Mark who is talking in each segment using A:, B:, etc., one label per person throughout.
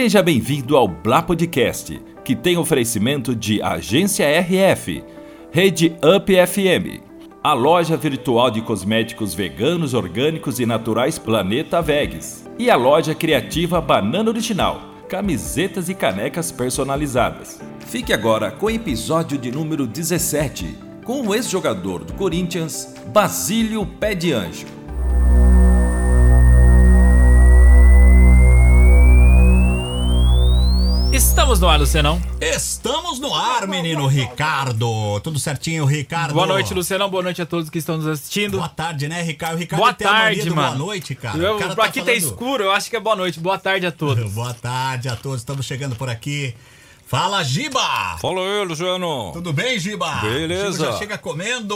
A: Seja bem-vindo ao Blá Podcast, que tem oferecimento de Agência RF, Rede Up FM, a loja virtual de cosméticos veganos, orgânicos e naturais Planeta Vegas e a loja criativa Banana Original, camisetas e canecas personalizadas. Fique agora com o episódio de número 17, com o ex-jogador do Corinthians, Basílio Pé de Anjo.
B: Estamos no ar, Lucianão.
C: Estamos no ar, menino Ricardo. Tudo certinho, Ricardo?
B: Boa noite, Lucianão. Boa noite a todos que estão nos assistindo.
C: Boa tarde, né, Ricardo? Ricardo
B: Boa tarde, mano.
C: Boa noite, cara.
B: Eu,
C: O cara
B: pra
C: tá
B: aqui tá
C: falando-
B: escuro, eu acho que é boa noite. Boa tarde a todos.
C: Boa tarde a todos. Estamos chegando por aqui. Fala, Giba!
D: Fala aí, Luciano.
C: Tudo bem, Giba?
D: Beleza.
C: Giba já chega comendo.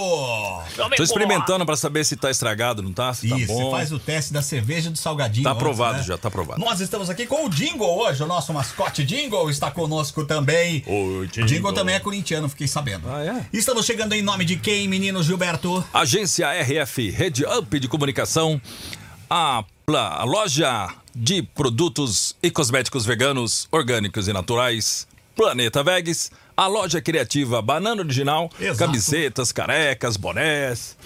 D: Tô experimentando pra saber se tá estragado, não tá? Se tá
C: Isso,
D: bom.
C: você faz o teste da cerveja e do salgadinho.
D: Tá aprovado
C: né?
D: já, tá aprovado.
C: Nós estamos aqui com o Jingle hoje, o nosso mascote Jingle está conosco também.
D: Oi,
C: O Jingle também é corintiano, fiquei sabendo.
D: Ah, é?
C: Estamos chegando em nome de quem, menino Gilberto?
D: Agência RF, Rede Up de Comunicação, a, pla- a loja de produtos e cosméticos veganos, orgânicos e naturais, Planeta Vegas, a loja criativa Banana Original,
C: Exato.
D: camisetas, carecas, bonés.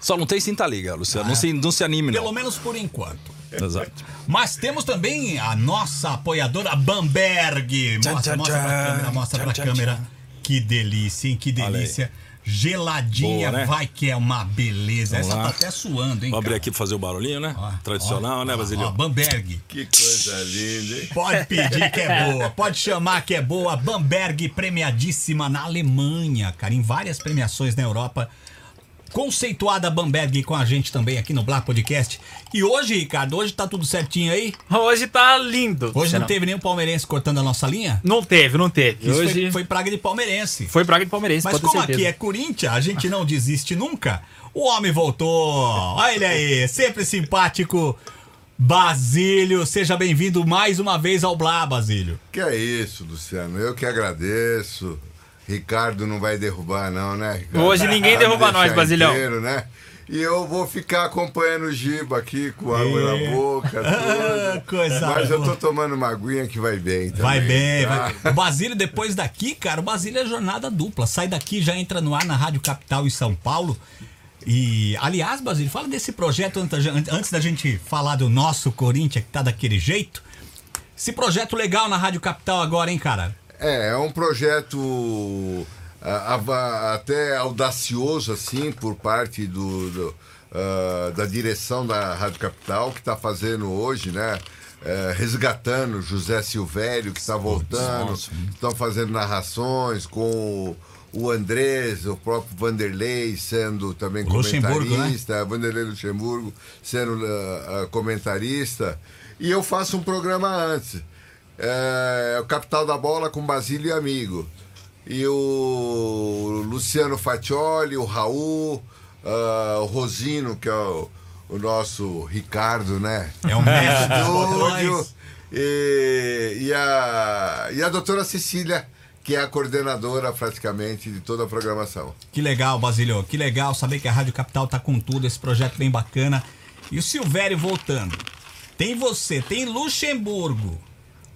D: Só não tem cinta liga, Luciano. Não, se, não se anime,
C: Pelo
D: não.
C: menos por enquanto.
D: Exato.
C: Mas temos também a nossa apoiadora Bamberg. Mostra,
D: Tchan,
C: mostra
D: tchan,
C: pra câmera, mostra
D: tchan,
C: pra câmera. Que delícia, hein? Que delícia. Geladinha,
D: Boa, né?
C: vai que é uma beleza.
D: Vamos
C: Essa
D: lá.
C: tá até suando, hein?
D: Vou abrir aqui pra fazer o barulhinho, né?
C: Ó,
D: Tradicional,
C: ó,
D: né,
C: ó,
D: Basilio?
C: ó, Bamberg.
E: Que coisa linda, hein?
C: Pode pedir que é boa, pode chamar que é boa. Bamberg, premiadíssima na Alemanha, cara, em várias premiações na Europa. Conceituada Bamberg com a gente também aqui no Black Podcast. E hoje, Ricardo, hoje tá tudo certinho aí?
B: Hoje tá lindo.
C: Hoje não
B: Lucianão.
C: teve nenhum palmeirense cortando a nossa linha?
B: Não teve, não teve.
C: Isso
B: Hoje
C: foi,
B: foi,
C: foi praga de palmeirense.
B: praga de palmeirense,
C: Mas como aqui é Corinthians, a gente não desiste nunca. O homem voltou. Olha ele aí, sempre simpático. Basílio, seja bem-vindo mais uma vez ao Blá, Basílio.
E: Que é isso, Luciano? Eu que agradeço. Ricardo não vai derrubar, não, né, Ricardo?
B: Hoje ninguém
E: me
B: derruba nós, Basilhão.
E: inteiro, né? E eu vou ficar acompanhando o Giba aqui com água na boca,
C: Ah,
E: tudo.
C: coisa
E: Mas eu
C: boa.
E: tô tomando uma aguinha que vai bem também.
C: Vai bem,
E: tá?
C: vai. O Basílio, depois daqui, cara, o Basílio é jornada dupla. Sai daqui, já entra no ar na Rádio Capital em São Paulo. E, aliás, Basílio, fala desse projeto antes da gente- antes da gente falar do nosso Corinthians, que tá daquele jeito. Esse projeto legal na Rádio Capital agora, hein, cara?
E: É, é um projeto ah, até audacioso, assim, por parte do, do, ah, da direção da Rádio Capital, que está fazendo hoje, né? eh, resgatando José Silvério, que está voltando, estão fazendo narrações com o, o Andrés, o próprio Vanderlei sendo também
C: né?
E: comentarista, Vanderlei Luxemburgo sendo ah, comentarista. E eu faço um programa antes. É, o Capital da Bola com Basílio e Amigo. E o Luciano Fatioli, o Raul, ah, o Rosino, que é o, o nosso Ricardo, né?
C: É um mestre dos
E: Estúdio.
C: botões.
E: E, e, a, e a doutora Cecília, que é a coordenadora praticamente de toda a programação.
C: Que legal, Basílio. Que legal saber que a Rádio Capital tá com tudo, esse projeto bem bacana. E o Silvério voltando. Tem você, tem Luxemburgo.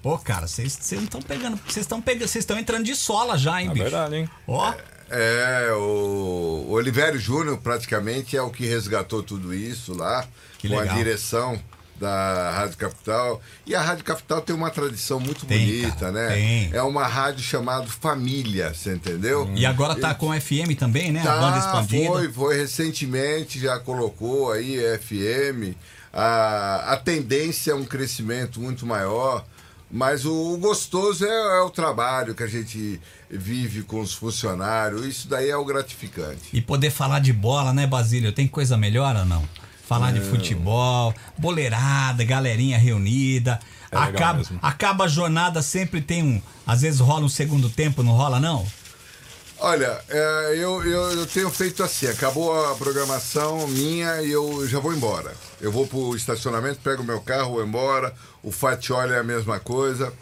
C: Pô, cara, vocês não estão pegando. Vocês estão pegando. Vocês estão entrando de sola já, hein,
D: É
C: bicho?
D: verdade, hein?
C: Ó,
E: É, o, o Olivério Júnior praticamente é o que resgatou tudo isso lá,
C: Que
E: com
C: legal.
E: a direção da Rádio Capital. E a Rádio Capital tem uma tradição muito
C: Tem,
E: bonita,
C: cara,
E: né?
C: tem.
E: É uma rádio chamada Família, você entendeu?
C: e agora tá com FM também, né? a banda
E: Tá,
C: expandida.
E: foi, foi recentemente, já colocou aí FM. A, a tendência é um crescimento muito maior, mas o, o gostoso é, é o trabalho que a gente vive com os funcionários. Isso daí é o gratificante.
C: E poder falar de bola, né, Basílio? Tem coisa melhor ou não? Falar de futebol, boleirada, galerinha reunida.
D: É
C: acaba, acaba a jornada, sempre tem um. Às vezes rola um segundo tempo, não rola, não?
E: Olha, é, eu, eu, eu tenho feito assim, acabou a programação minha e eu já vou embora. Eu vou pro estacionamento, pego meu carro, vou embora. O Fatioli é a mesma coisa.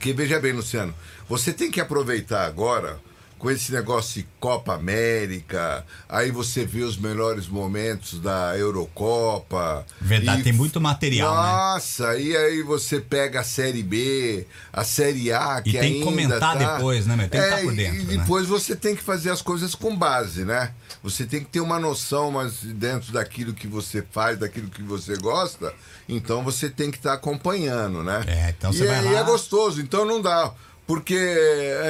E: Que veja bem, Luciano, você tem que aproveitar agora com esse negócio de Copa América, aí você vê os melhores momentos da Eurocopa.
C: Verdade,
E: E-
C: tem muito material, né?
E: Nossa, e aí você pega a Série B, a Série A, que
C: tem que comentar
E: tá-
C: depois, né, meu? Tem que tá por
E: e-
C: dentro,
E: E
C: né?
E: depois você tem que fazer as coisas com base, né? Você tem que ter uma noção, mas dentro daquilo que você faz, daquilo que você gosta, então você tem que estar acompanhando, né?
C: É, então
E: e,
C: você vai
E: é- e
C: lá-
E: é gostoso, então não dá. Porque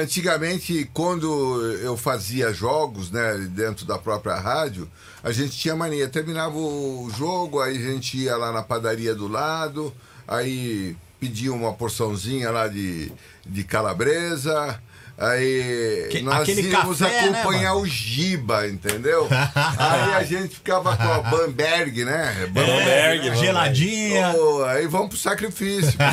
E: antigamente, quando eu fazia jogos, né, dentro da própria rádio, a gente tinha mania. Terminava o jogo, aí a gente ia lá na padaria do lado, aí pedia uma porçãozinha lá de, de calabresa. Aí
C: Que-
E: nós íamos
C: café, né,
E: acompanhar
C: mano?
E: o Giba, entendeu? aí a gente ficava com a Bamberg, né?
B: Bamberg,
C: É, geladinha.
E: Ô, aí vamos pro sacrifício.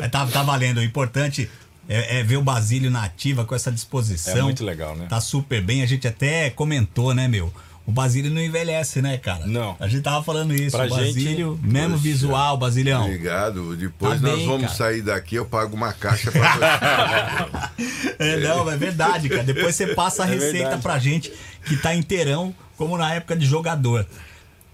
C: É, tá, tá valendo. O importante é, é ver o Basílio na ativa com essa disposição.
D: É muito legal, né?
C: Tá super bem. A gente até comentou, né, meu? O Basílio não envelhece, né, cara?
D: Não.
C: A gente tava falando isso.
D: Pra
C: o Basílio, mesmo
E: Poxa.
C: visual, Basilião.
E: Obrigado. Depois
C: Tá
E: nós
C: bem,
E: vamos
C: cara.
E: sair daqui, eu pago uma caixa pra você.
C: É, não, é verdade, cara. Depois você passa a
D: É
C: receita
D: verdade.
C: pra gente que tá inteirão, como na época de jogador.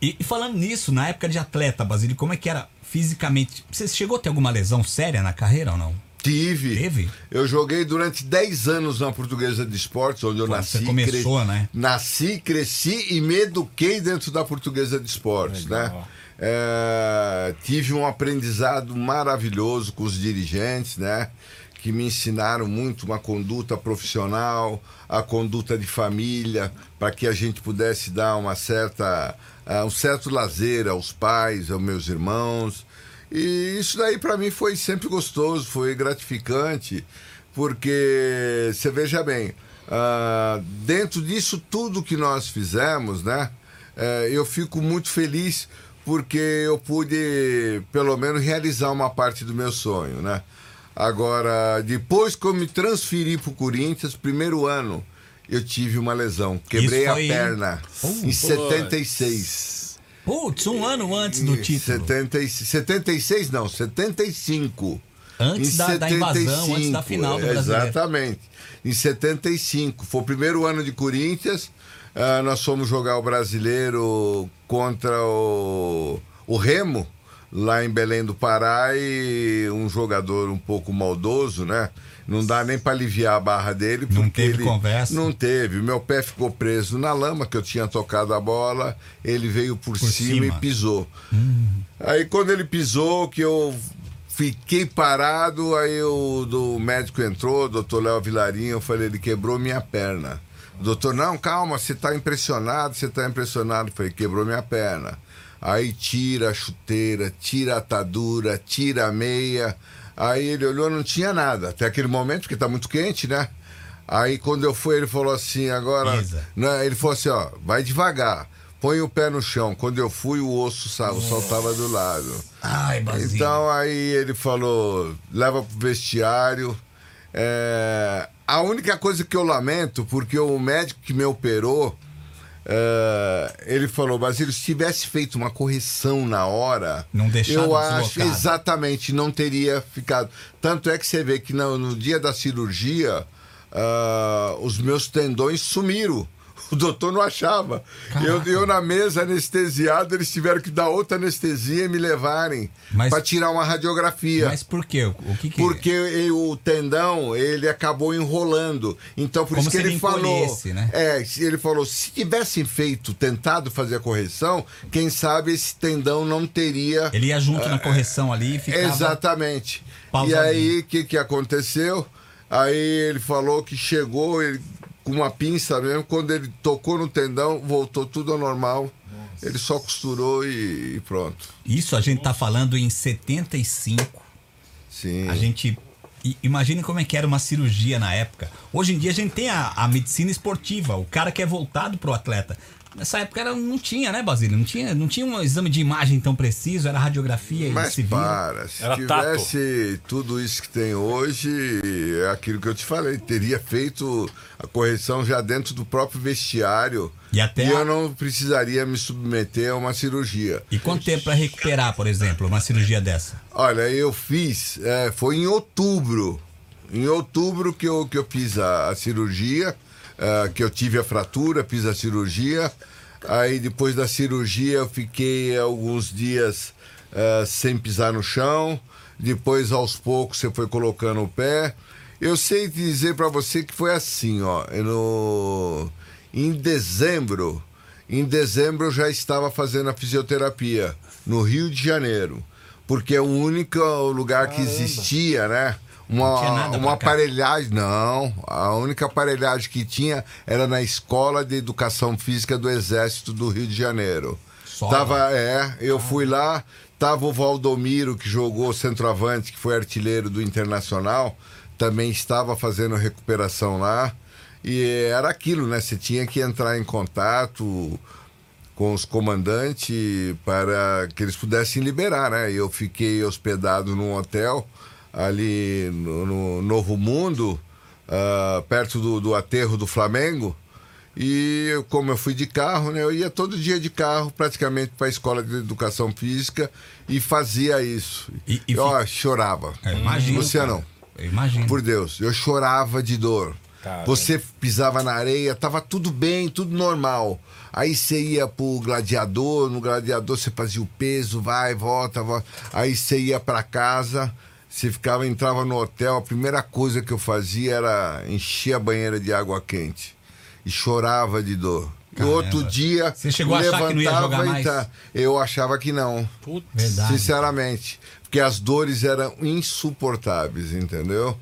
C: E, e falando nisso, na época de atleta, Basílio, como é que era fisicamente? Você chegou a ter alguma lesão séria na carreira ou não?
E: Tive.
C: Teve?
E: Eu joguei durante 10 anos na Portuguesa de Esportes, onde eu
C: Quando
E: nasci.
C: você começou,
E: cre-
C: né?
E: Nasci, cresci e me eduquei dentro da Portuguesa de Esportes,
D: Legal.
E: né? É, tive um aprendizado maravilhoso com os dirigentes, né? Que me ensinaram muito uma conduta profissional, a conduta de família, para que a gente pudesse dar uma certa, ah, um certo lazer aos pais, aos meus irmãos. E isso daí para mim foi sempre gostoso, foi gratificante, porque você veja bem, ah, dentro disso tudo que nós fizemos, né? eh, eu fico muito feliz porque eu pude, pelo menos, realizar uma parte do meu sonho, né? Agora, depois que eu me transferi para o Corinthians, primeiro ano, eu tive uma lesão. Quebrei a perna em 76.
C: Putz, um ano antes do título.
E: 70, e- 76 não, 75.
C: Antes da- da invasão, antes da final do Brasileiro.
E: Exatamente. Em 75. Foi o primeiro ano de Corinthians. ah, nós fomos jogar o brasileiro contra o, o Remo, lá em Belém do Pará, e um jogador um pouco maldoso, né? Não dá nem para aliviar a barra dele.
C: Não
E: porque
C: teve
E: ele-
C: conversa.
E: Não teve. Meu pé ficou preso na lama, que eu tinha tocado a bola. Ele veio por,
C: Por
E: cima,
C: cima.
E: e pisou. Aí quando ele pisou, que eu fiquei parado, aí o do médico entrou, o doutor Léo Vilarinho, eu falei, ele quebrou minha perna. Doutor, não, calma, você tá impressionado, você tá impressionado. Eu falei, quebrou minha perna. Aí tira a chuteira, tira a atadura, tira a meia. Aí ele olhou, não tinha nada. Até aquele momento, porque tá muito quente, né? Aí quando eu fui, ele falou assim, agora. Né, ele falou assim, ó, vai devagar. Põe o pé no chão. Quando eu fui, o osso sa- saltava do lado.
C: Ai, Basílio.
E: Então aí ele falou, leva pro vestiário. É, a única coisa que eu lamento, porque o médico que me operou, é, ele falou, Basílio, se tivesse feito uma correção na hora,
C: Não
E: eu acho
C: deslocado.
E: exatamente não teria ficado. Tanto é que você vê que no, no dia da cirurgia, ah, os meus tendões sumiram. O doutor não achava. Eu, eu na mesa anestesiado, eles tiveram que dar outra anestesia e me levarem para tirar uma radiografia.
C: Mas por quê? O que que...
E: Porque e- o tendão, ele acabou enrolando. Então, por
C: Como
E: isso que ele, falou.
C: né?
E: É, se ele falou: se tivessem feito, tentado fazer a correção, quem sabe esse tendão não teria.
C: Ele ia junto na correção ali e ficava...
E: Exatamente. E
C: pausadinho.
E: aí, o que, que aconteceu? Aí ele falou que chegou ele, com uma pinça mesmo. Quando ele tocou no tendão, voltou tudo ao normal. Ele só costurou e, e pronto.
C: Isso a gente tá falando em 75.
E: Sim.
C: A gente. Imagine como é que era uma cirurgia na época. Hoje em dia a gente tem a, a medicina esportiva, o cara que é voltado pro atleta. Nessa época era, não tinha, né, Basílio? Não tinha, não tinha um exame de imagem tão preciso, era radiografia e
E: Mas
C: se vira.
E: para, se
D: Era
E: tivesse tudo isso que tem hoje, é aquilo que eu te falei, teria feito a correção já dentro do próprio vestiário.
C: E até a-
E: eu não precisaria me submeter a uma cirurgia.
C: E quanto tempo para recuperar, por exemplo, uma cirurgia dessa?
E: Olha, eu fiz, é, foi em outubro. Em outubro que eu, que eu fiz a, a cirurgia, ah, que eu tive a fratura, fiz a cirurgia. Aí depois da cirurgia eu fiquei alguns dias ah, sem pisar no chão. Depois aos poucos você foi colocando o pé. Eu sei dizer para você que foi assim, ó. No, em dezembro, em dezembro eu já estava fazendo a fisioterapia no Rio de Janeiro, porque é o único lugar que existia, né? Uma, uma aparelhagem, não. A única aparelhagem que tinha era na Escola de Educação Física do Exército do Rio de Janeiro.
C: Só
E: Tava, é, eu fui lá, tava o Valdomiro, que jogou centroavante, que foi artilheiro do Internacional, também estava fazendo recuperação lá. E era aquilo, né? Você tinha que entrar em contato com os comandantes para que eles pudessem liberar, né? Eu fiquei hospedado num hotel ali no, no Novo Mundo, ah, perto do, do aterro do Flamengo. E eu, como eu fui de carro, né, eu ia todo dia de carro praticamente para a escola de educação física e fazia isso.
C: E- e
E: eu
C: fi-
E: chorava.
C: É, imagino,
E: Você
C: cara.
E: não.
C: Eu imagino.
E: Por Deus, eu chorava de dor.
D: Caramba.
E: Você pisava na areia, tava tudo bem, tudo normal. Aí você ia pro gladiador, no gladiador você fazia o peso, vai, volta, volta. Aí você ia pra casa, você ficava, entrava no hotel, a primeira coisa que eu fazia era encher a banheira de água quente. E chorava de dor.
C: Caramba.
E: outro dia,
C: Você chegou a achar que não ia
E: levantava
C: jogar
E: e
C: mais?
E: tá- Eu achava que não.
C: Verdade.
E: Sinceramente. Porque as dores eram insuportáveis, entendeu?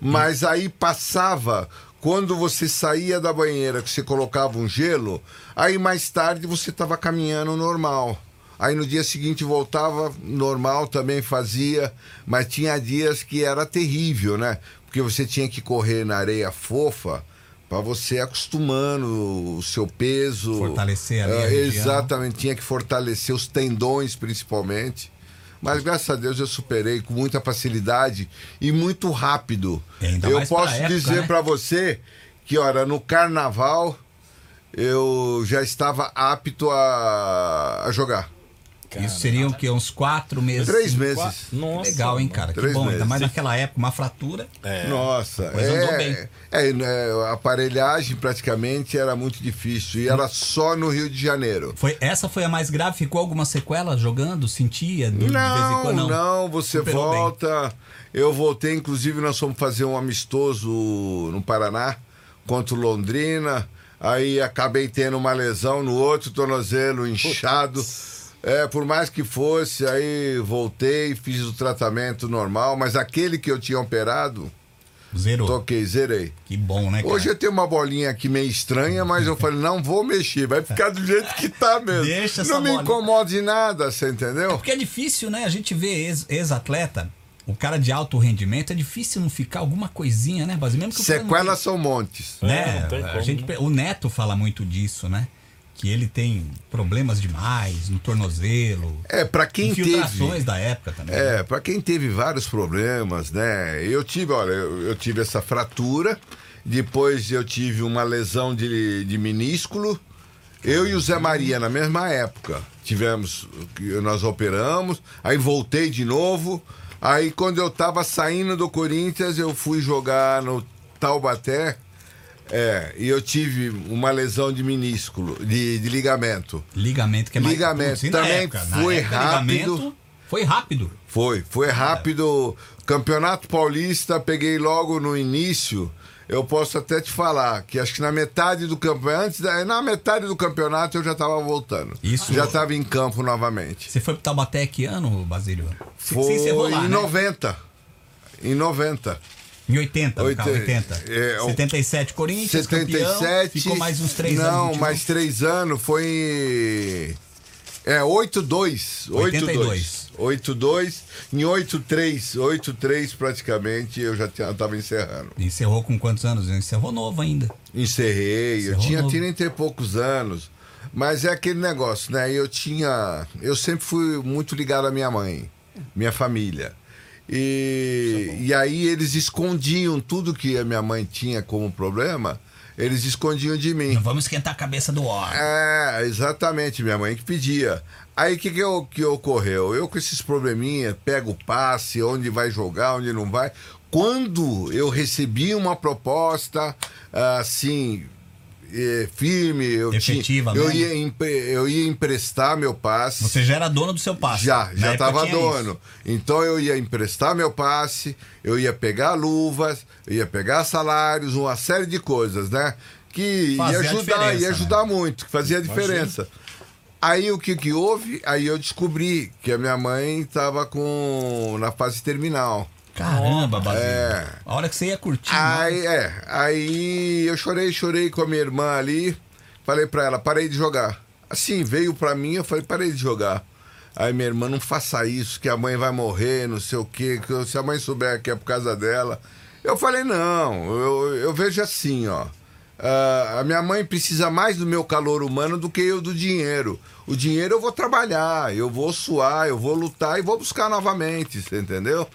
E: Mas aí passava. Quando você saía da banheira, que você colocava um gelo, aí mais tarde você estava caminhando normal. Aí no dia seguinte voltava normal, também fazia, mas tinha dias que era terrível, né? Porque você tinha que correr na areia fofa para você acostumando o seu peso.
C: Fortalecer ali a
E: É,
C: região.
E: Exatamente, tinha que fortalecer os tendões principalmente. Mas graças a Deus eu superei com muita facilidade e muito rápido.
C: E ainda
E: eu posso
C: época,
E: dizer
C: né?
E: para você que, olha, no carnaval eu já estava apto a, a jogar.
C: Isso seriam o quê? Uns quatro meses?
E: Três
C: cinco-
E: meses.
D: Nossa,
C: Legal, hein, cara? Que
E: Três
C: bom. Ainda
E: meses.
C: mais naquela época, uma fratura.
E: Nossa,
C: Mas andou
E: é,
C: bem.
E: é, né, a aparelhagem praticamente era muito difícil e era só no Rio de Janeiro.
C: Foi, essa foi a mais grave? Ficou alguma sequela jogando? Sentia? Do, de vez em
E: Não,
C: quando?
E: não, você
C: Superou bem.
E: volta. Eu voltei, inclusive, nós fomos fazer um amistoso no Paraná contra o Londrina. Aí acabei tendo uma lesão no outro tornozelo inchado. É, por mais que fosse, aí voltei, fiz o tratamento normal, mas aquele que eu tinha operado,
C: Zerou.
E: toquei, zerei.
C: Que bom, né, cara?
E: Hoje eu tenho uma bolinha aqui meio estranha, mas eu falei, não vou mexer, vai ficar do jeito que tá mesmo.
C: Deixa essa
E: não me
C: bolinha.
E: incomoda de nada, você entendeu?
C: Porque é difícil, né? A gente vê ex- ex-atleta, o cara de alto rendimento, é difícil não ficar alguma coisinha, né, Base? Mesmo que o cara não
E: Sequelas são montes.
B: É,
C: né?
B: não tem
C: a
B: como,
C: gente,
B: né?
C: O Neto fala muito disso, né? Que ele tem problemas demais no tornozelo.
E: É, pra quem
C: infiltrações
E: teve.
C: da época também.
E: É, pra quem teve vários problemas, né? Eu tive, olha, eu, eu tive essa fratura, depois eu tive uma lesão de, de minúsculo. Eu e o Zé Maria, na mesma época, tivemos, nós operamos, aí voltei de novo. Aí quando eu tava saindo do Corinthians, eu fui jogar no Taubaté. É, e eu tive uma lesão de minúsculo, de, de ligamento.
C: Ligamento que é mais
E: Ligamento. Também
C: época,
E: foi
C: época,
E: rápido.
C: Foi rápido.
E: Foi, foi rápido. Campeonato Paulista, peguei logo no início. Eu posso até te falar que acho que na metade do campeonato, antes da, na metade do campeonato eu já estava voltando.
C: Isso.
E: Já estava em campo novamente.
C: Você foi pro Taubaté que ano, Basílio?
E: Foi
C: lá,
E: em
C: né?
E: 90. Em 90.
C: Em 80, no caso,
E: Oite-
C: 80.
E: é, o-
C: 77 Corinthians,
E: 77.
C: campeão, ficou mais uns três anos.
E: Não,
C: 21.
E: mais três anos. Foi. em- É, 8-2.
C: 82.
E: 8-2. Em 8-3. 8-3 praticamente eu já estava encerrando.
C: Encerrou com quantos anos? Encerrou novo ainda.
E: Encerrei, eu
C: Encerrou
E: tinha
C: novo.
E: 30 e poucos anos. Mas é aquele negócio, né? Eu tinha. Eu sempre fui muito ligado à minha mãe, minha família. E, e aí eles escondiam tudo que a minha mãe tinha como problema, eles escondiam de mim.
C: Não vamos esquentar a cabeça do órgão.
E: É, exatamente, minha mãe que pedia. Aí o que, que, eu- que ocorreu? Eu com esses probleminha, pego o passe, onde vai jogar, onde não vai. quando eu recebi uma proposta assim eh, firme, eu, tinha,
C: Efetiva
E: eu,
C: mesmo?
E: ia, empre- eu ia emprestar meu passe.
C: Você já era dono do seu passe.
E: Já,
C: Na
E: já estava
C: tinha
E: dono.
C: isso.
E: Então eu ia emprestar meu passe, eu ia pegar luvas, eu ia pegar salários, uma série de coisas, né? Que
C: Fazia
E: ia ajudar,
C: diferença,
E: ia
C: né?
E: ajudar muito, que fazia a diferença. Aí o que que houve? Aí eu descobri que a minha mãe estava com na fase terminal.
C: Caramba, Basílio.
E: É.
C: A hora que você ia curtir.
E: Aí, é, aí eu chorei, chorei com a minha irmã ali. Falei pra ela, parei de jogar. Assim, veio pra mim, eu falei, parei de jogar. Aí minha irmã, não faça isso, que a mãe vai morrer, não sei o quê, que se a mãe souber que é por causa dela. Eu falei, não, eu, eu vejo assim, ó. ah, a minha mãe precisa mais do meu calor humano do que eu do dinheiro. O dinheiro eu vou trabalhar, eu vou suar, eu vou lutar e vou buscar novamente, você entendeu?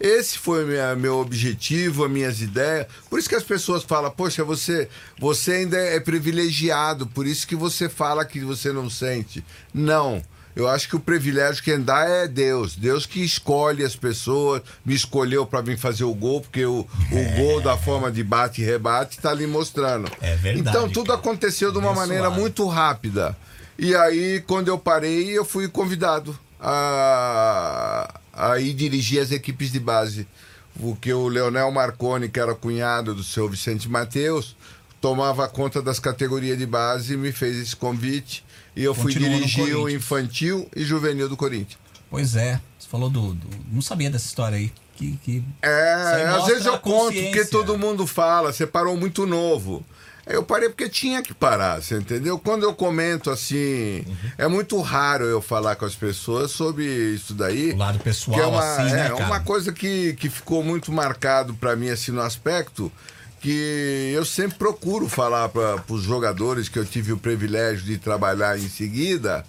E: Esse foi minha, meu objetivo, as minhas ideias. Por isso que as pessoas falam, poxa, você, você ainda é privilegiado, por isso que você fala que você não sente. Não. Eu acho que o privilégio quem dá é Deus. Deus que escolhe as pessoas, me escolheu para vir fazer o gol, porque o, o gol da forma de bate e rebate está ali mostrando.
C: É verdade,
E: Então tudo
C: cara.
E: aconteceu de uma
C: Abençoado.
E: maneira muito rápida. E aí, quando eu parei, eu fui convidado a, a ir dirigir as equipes de base. Porque o Leonel Marconi, que era cunhado do seu Vicente Mateus, tomava conta das categorias de base e me fez esse convite. E eu fui
C: Continuou
E: dirigir o infantil e juvenil do Corinthians.
C: Pois é. Você falou do. do- não sabia dessa história aí. Que, que...
E: É,
C: aí
E: às vezes eu conto, porque todo mundo fala, você parou muito novo. Eu parei porque tinha que parar, você entendeu? Quando eu comento assim,
C: Uhum.
E: é muito raro eu falar com as pessoas sobre isso daí.
C: O lado pessoal,
E: que é uma,
C: assim, né,
E: é,
C: cara?
E: uma coisa que, que ficou muito marcado pra mim assim no aspecto que eu sempre procuro falar para os jogadores que eu tive o privilégio de trabalhar em seguida,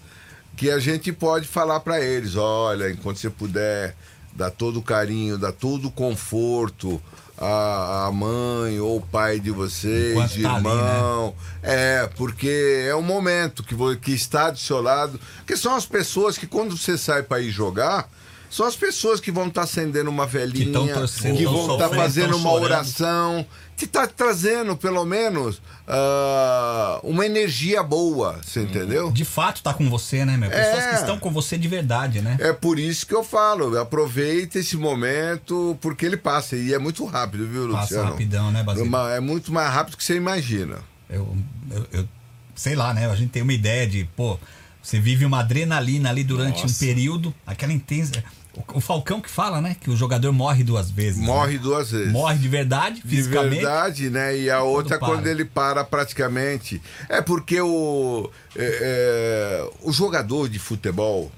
E: que a gente pode falar para eles, olha, enquanto você puder, dá todo o carinho, dá todo o conforto à, à mãe ou pai de vocês,
C: Enquanto
E: de
C: tá ali, né?
E: irmão. É, porque é um momento que, que está do seu lado, que são as pessoas que quando você sai para ir jogar, são as pessoas que vão estar acendendo uma velhinha,
C: tão torcendo,
E: que
C: tão
E: vão estar
C: sofrendo,
E: fazendo uma oração, que está trazendo pelo menos ah, uma energia boa, você entendeu?
C: De fato tá com você, né, meu? Pessoas
E: É.
C: que estão com você de verdade, né?
E: É por isso que eu falo, aproveita esse momento, porque ele passa, e é muito rápido, viu,
C: Passa
E: Luciano?
C: rapidão, né, Basílio?
E: É muito mais rápido que você imagina.
C: Eu, eu, eu- sei lá, né? A gente tem uma ideia de, pô, você vive uma adrenalina ali durante
B: Nossa.
C: um período, aquela intensa. O, Falcão que fala, né? Que o jogador morre duas vezes.
E: Morre
C: né?
E: duas vezes.
C: Morre de verdade,
E: De
C: fisicamente.
E: verdade, né? E a outra é
C: para.
E: quando ele para praticamente. É porque o, é, é, o jogador de futebol.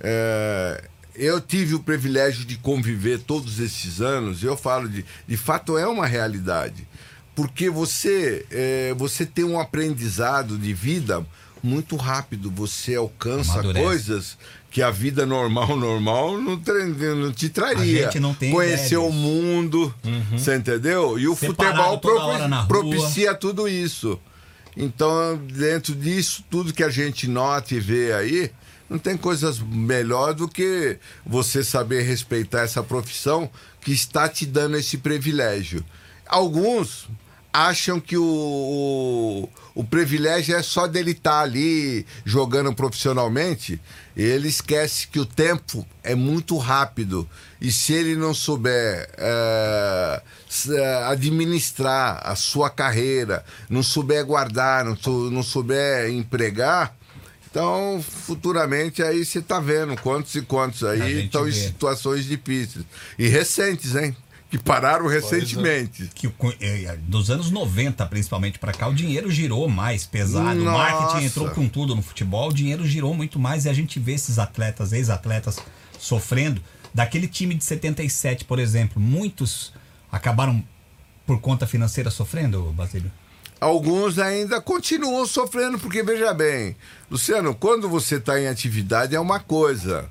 E: é, eu tive o privilégio de conviver todos esses anos, eu falo de. De fato, é uma realidade. Porque você, é, você tem um aprendizado de vida muito rápido, você alcança
C: Amadurece.
E: coisas que a vida normal, normal, não, tra- não te traria.
C: A gente não tem
E: Conhecer o mundo, você entendeu? E o
C: Separado
E: futebol propicia tudo isso. Então, dentro disso, tudo que a gente nota e vê aí, não tem coisas melhor do que você saber respeitar essa profissão que está te dando esse privilégio. Alguns acham que o, o, o privilégio é só dele estar ali jogando profissionalmente. Ele esquece que o tempo é muito rápido. E se ele não souber eh, administrar a sua carreira, não souber guardar, não, sou- não souber empregar, então futuramente aí você está vendo quantos e quantos aí estão em situações difíceis. E recentes, hein? Que pararam recentemente.
C: Que o- eh, dos anos 90, principalmente pra cá, o dinheiro girou mais pesado. O
E: Nossa.
C: marketing entrou com tudo no futebol, o dinheiro girou muito mais e a gente vê esses atletas, ex-atletas, sofrendo. Daquele time de 77, por exemplo, muitos acabaram por conta financeira sofrendo, Basílio?
E: Alguns ainda continuam sofrendo, porque veja bem, Luciano, quando você está em atividade é uma coisa.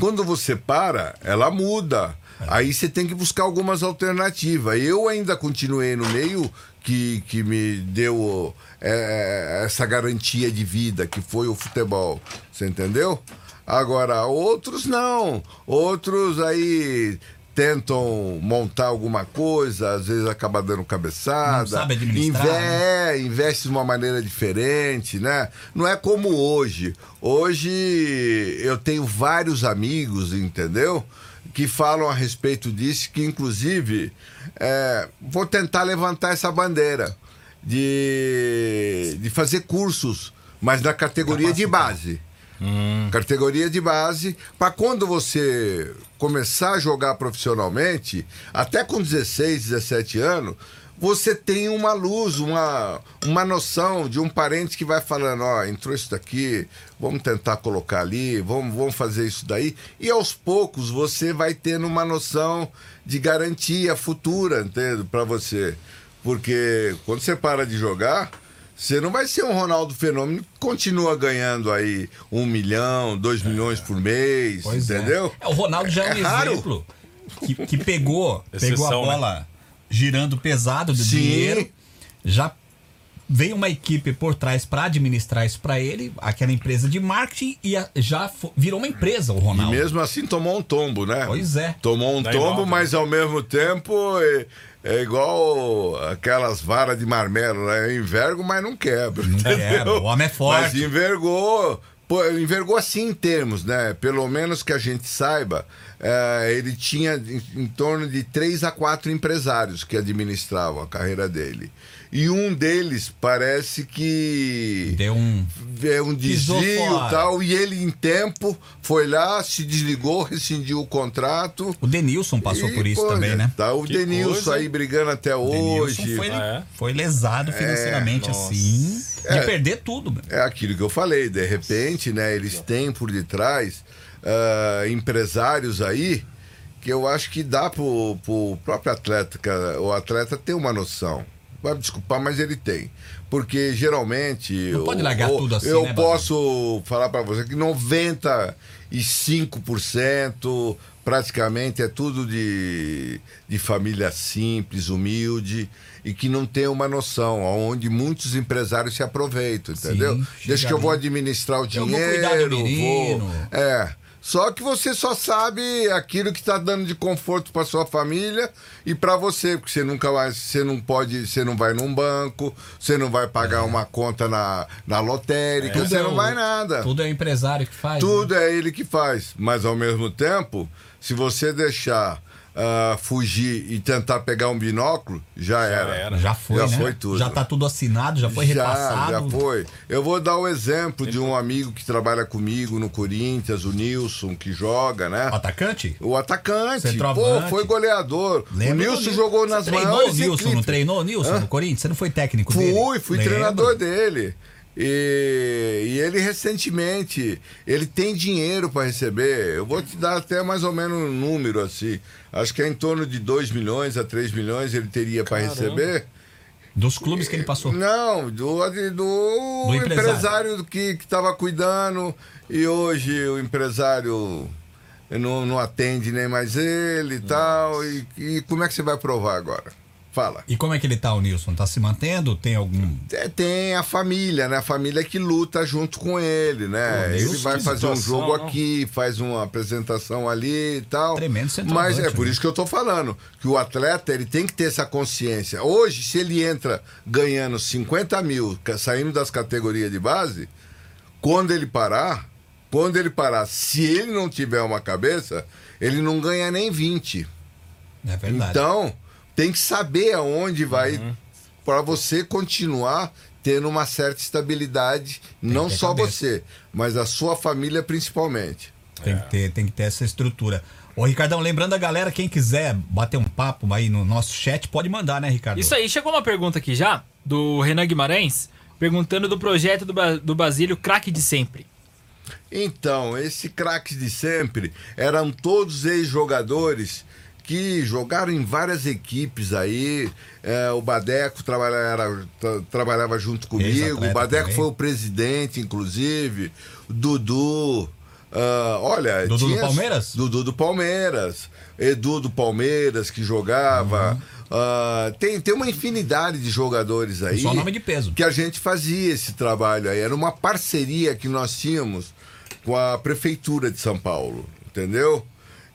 E: Quando você para, ela muda. Aí você tem que buscar algumas alternativas. Eu ainda continuei no meio que, que me deu é, essa garantia de vida, que foi o futebol. Você entendeu? Agora, outros não. Outros aí tentam montar alguma coisa, às vezes acaba dando cabeçada.
C: Não sabe administrar,
E: Inve-
C: né?
E: é, investe de uma maneira diferente, né? Não é como hoje. Hoje eu tenho vários amigos, entendeu? Que falam a respeito disso, que inclusive é, vou tentar levantar essa bandeira de, de fazer cursos, mas na categoria de base. Categoria de base, para quando você começar a jogar profissionalmente, até com 16, 17 anos, você tem uma luz, uma, uma noção de um parente que vai falando, ó, entrou isso daqui, vamos tentar colocar ali, vamos, vamos fazer isso daí. E aos poucos você vai tendo uma noção de garantia futura, entende? Para você. Porque quando você para de jogar, você não vai ser um Ronaldo Fenômeno que continua ganhando aí um milhão, dois milhões por mês,
C: Pois é.
E: entendeu?
C: É, o Ronaldo já é um
E: É raro.
C: exemplo que, que pegou,
D: Exceção,
C: pegou a
D: né?
C: Girando pesado do
E: Sim.
C: dinheiro, já veio uma equipe por trás para administrar isso para ele, aquela empresa de marketing e já virou uma empresa o
E: E
C: Ronaldo.
E: mesmo assim tomou um tombo, né?
C: Pois é.
E: Tomou um
D: Dá
E: tombo,
D: igual, né?
E: mas ao mesmo tempo é, é igual aquelas varas de marmelo, né? Eu envergo, mas não quebra.
C: quebra,
E: entendeu?
C: o homem é forte.
E: Mas envergou. Pô, envergou assim em termos, né? Pelo menos que a gente saiba, é, ele tinha em, em torno de três a quatro empresários que administravam a carreira dele. E um deles parece que
C: Deu um.
E: é um desvio e tal, e ele em tempo foi lá, se desligou, rescindiu o contrato.
C: O Denilson passou
E: E,
C: por isso
E: pô,
C: também, né?
E: Tá o
D: Que
E: Denilson
D: coisa.
E: aí brigando até hoje.
C: foi,
D: Ah, é?
C: foi lesado financeiramente
D: nossa.
C: assim, de
E: É.
C: perder tudo. meu.
E: É aquilo que eu falei, de repente, né, eles têm por detrás ah, empresários aí que eu acho que dá pro, pro próprio atleta, o atleta ter uma noção. Vai me desculpar, mas ele tem. Porque geralmente.
C: Não pode
E: eu-
C: largar
E: eu-
C: tudo assim,
E: Eu
C: né,
E: posso falar para você que 95% praticamente é tudo de, de família simples, humilde e que não tem uma noção, onde muitos empresários se aproveitam, entendeu?
C: chega
E: Deixa que eu vou administrar o
C: Eu vou
E: dinheiro,
C: cuidar do menino.
E: vou- É. Só que você só sabe aquilo que está dando de conforto para sua família e para você, porque você nunca vai, você não pode, você não vai num banco, você não vai pagar uma conta na, na lotérica, você
C: é
E: não vai nada.
C: Tudo é o empresário que faz. né?
E: Tudo é ele que faz. Mas ao mesmo tempo, se você deixar ah, fugir e tentar pegar um binóculo, já, era.
D: era.
C: Já foi,
E: Já
C: né?
E: foi tudo.
C: Já tá tudo assinado, já foi repassado.
E: Já foi. Eu vou dar o exemplo de um amigo que trabalha comigo no Corinthians, o Nilson, que joga, né?
C: O atacante?
E: O atacante. Pô, foi goleador.
C: Lembra
E: o Nilson jogou nas
C: Você treinou o Nilson, não treinou, Nilson, no Corinthians? Você não foi técnico dele?
E: Fui, fui treinador dele. E, e ele recentemente, ele tem dinheiro para receber. Eu vou te dar até mais ou menos um número assim. Acho que é em torno de 2 milhões a 3 milhões ele teria para receber.
C: Dos clubes que ele passou.
E: Não, do, do,
C: Do empresário.
E: empresário que estava cuidando e hoje o empresário não, não atende nem mais ele e tal. E, e como é que você vai provar agora? Fala.
C: E como é que ele tá, o Nilson? Tá se mantendo? Tem algum.
E: É, tem a família, né? A família que luta junto com ele, né?
C: Pô,
E: ele vai fazer um jogo
D: não?
E: aqui, faz uma apresentação ali e tal.
C: Tremendo
E: Mas é por
C: né?
E: isso que eu tô falando, que o atleta ele tem que ter essa consciência. Hoje, se ele entra ganhando 50 mil, saindo das categorias de base, quando ele parar, quando ele parar, se ele não tiver uma cabeça, ele não ganha nem 20.
C: É verdade.
E: Então, tem que saber aonde vai para você continuar tendo uma certa estabilidade, não
C: ter
E: só
C: cabeça.
E: você, mas a sua família principalmente.
C: Tem, que ter, tem que ter essa estrutura. Ô, Ricardão, lembrando a galera, quem quiser bater um papo aí no nosso chat, pode mandar, né, Ricardo?
B: Isso aí, chegou uma pergunta aqui já, do Renan Guimarães, perguntando do projeto do, Ba- do Basílio, craque de sempre.
E: Então, esse craque de sempre eram todos ex-jogadores que jogaram em várias equipes aí. É, o Badeco trabalhava, tra- trabalhava junto comigo. O Badeco
C: também.
E: foi o presidente, inclusive. Dudu. ah, olha,
C: Dudu do
E: tinha-
C: Palmeiras?
E: Dudu do Palmeiras. Edu do Palmeiras, que jogava.
C: Uhum.
E: Ah, tem, tem uma infinidade de jogadores aí
C: Só nome de peso.
E: que a gente fazia esse trabalho aí. Era uma parceria que nós tínhamos com a Prefeitura de São Paulo, entendeu?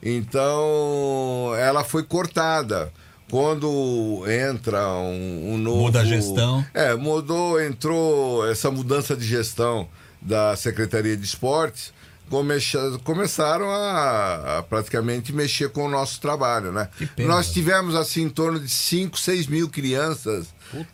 E: Então, ela foi cortada. Quando entra um, um novo.
C: Muda a gestão.
E: É, mudou, entrou essa mudança de gestão da Secretaria de Esportes, começa- começaram a, a praticamente mexer com o nosso trabalho, né? Nós tivemos assim em torno de 5, 6 mil crianças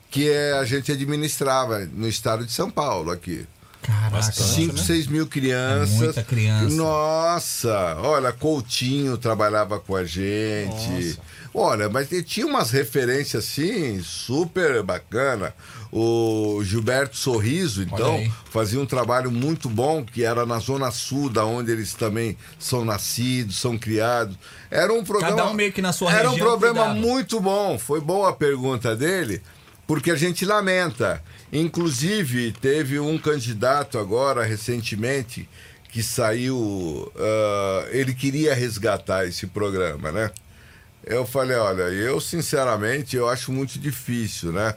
E: que é, a gente administrava no estado de São Paulo aqui.
C: Caraca.
E: 5, 6 mil crianças.
C: É muita criança.
E: Nossa, olha, Coutinho trabalhava com a gente. Olha, mas ele tinha umas referências assim, super bacana. O Gilberto Sorriso, então, fazia um trabalho muito bom, que era na Zona Sul, da onde eles também são nascidos, são criados. Era um programa.
C: Cada um meio que na sua
E: Era um problema
C: cuidava.
E: muito bom. Foi boa a pergunta dele, porque a gente lamenta. Inclusive, teve um candidato agora, recentemente, que saiu. ah, ele queria resgatar esse programa, né? Eu falei, olha, eu sinceramente eu acho muito difícil, né?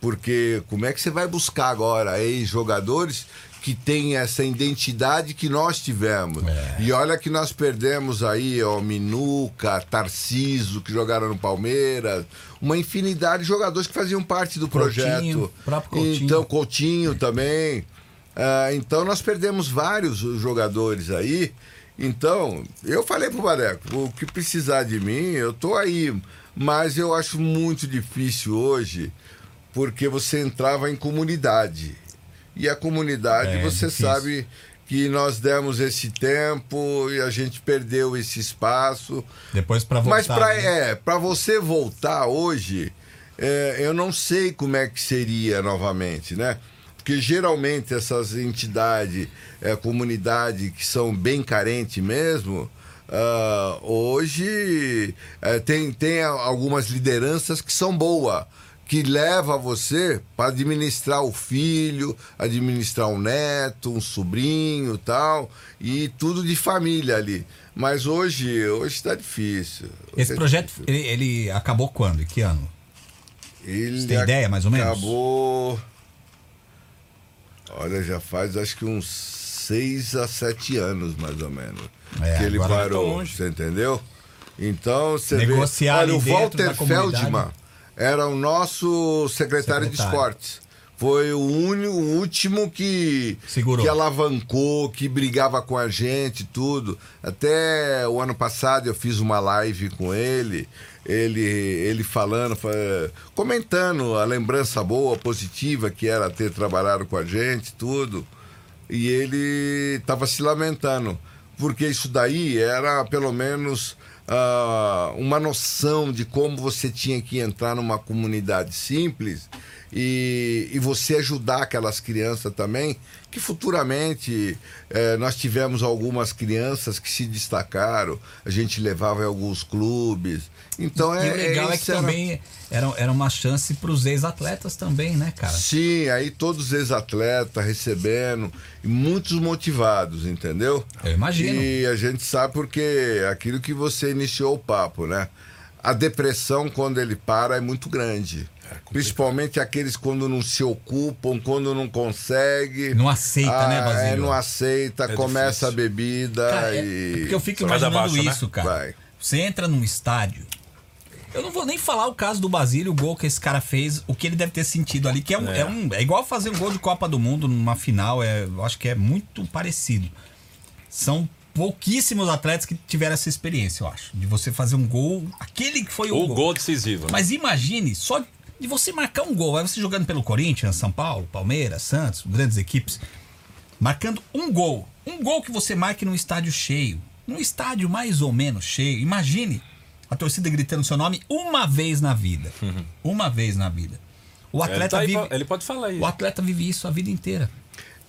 E: Porque como é que você vai buscar agora ex-jogadores que têm essa identidade que nós tivemos? E olha que nós perdemos aí, ó, Minuca, Tarciso, que jogaram no Palmeiras, uma infinidade de jogadores que faziam parte do
C: Coutinho,
E: projeto.
C: próprio Coutinho.
E: Então, Coutinho também. Ah, então nós perdemos vários jogadores aí. Então, eu falei pro Badeco, o que precisar de mim, eu tô aí. Mas eu acho muito difícil hoje, porque você entrava em comunidade. E a comunidade,
C: É,
E: você
C: difícil.
E: sabe que nós demos esse tempo e a gente perdeu esse espaço.
C: Depois pra voltar.
E: Mas para
C: né?
E: é, pra você voltar hoje, é, eu não sei como é que seria novamente, né? Porque geralmente essas entidades, é, comunidade que são bem carentes mesmo, ah, hoje é, tem, tem algumas lideranças que são boas, que leva você para administrar o filho, administrar um neto, um sobrinho tal, e tudo de família ali. Mas hoje, hoje está difícil. Hoje
C: Esse
E: é
C: projeto,
E: difícil.
C: ele, ele acabou quando? Em que ano?
E: Ele
C: Você tem ideia, mais ou menos?
E: Acabou. Olha, já faz acho que uns seis a sete anos, mais ou menos.
C: É,
E: que ele parou. Você entendeu? Então você
C: Negociar
E: vê. Olha, o Walter
C: da comunidade.
E: Era o nosso secretário, de
C: Secretário.
E: esportes. Foi o único, o último que,
C: Segurou.
E: que alavancou, que brigava com a gente, tudo. Até o ano passado eu fiz uma live com ele, ele, ele falando, fa- comentando a lembrança boa, positiva que era ter trabalhado com a gente, tudo. E ele estava se lamentando, porque isso daí era pelo menos ah, uma noção de como você tinha que entrar numa comunidade simples e, e você ajudar aquelas crianças também, que futuramente eh, nós tivemos algumas crianças que se destacaram, a gente levava em alguns clubes. Então
C: e
E: é,
C: o legal é,
E: isso
C: que
E: era-
C: também era, era uma chance pros ex-atletas também, né, cara?
E: Sim, aí todos os ex-atletas recebendo, e muitos motivados, entendeu?
C: Eu imagino.
E: E a gente sabe porque aquilo que você iniciou o papo, né? A depressão, quando ele para, é muito grande. Principalmente aqueles quando não se ocupam, quando não consegue.
C: Não aceita, né,
E: Ah,
C: Basílio?
E: É, não aceita,
D: É
E: começa
D: difícil.
E: a bebida
C: Cara, é-
E: e.
C: é porque eu fico
D: Só
C: imaginando
D: né?
C: isso, cara.
E: Vai.
C: Você entra num estádio. Eu não vou nem falar o caso do Basílio, o gol que esse cara fez, o que ele deve ter sentido ali, que é um, é. um- é igual fazer um gol de Copa do Mundo numa final, é, eu acho que é muito parecido. São pouquíssimos atletas que tiveram essa experiência, eu acho, de você fazer um gol, aquele que foi o,
D: O gol decisivo. né?
C: Mas imagine, só de você marcar um gol, aí você jogando pelo Corinthians, São Paulo, Palmeiras, Santos, grandes equipes, marcando um gol. Um gol que você marque num estádio cheio. Num estádio mais ou menos cheio. Imagine a torcida gritando seu nome uma vez na vida. Uma vez na vida. O
D: Ele,
C: atleta
D: tá aí
C: vive.
D: ele pode falar aí.
C: O atleta vive isso a vida inteira.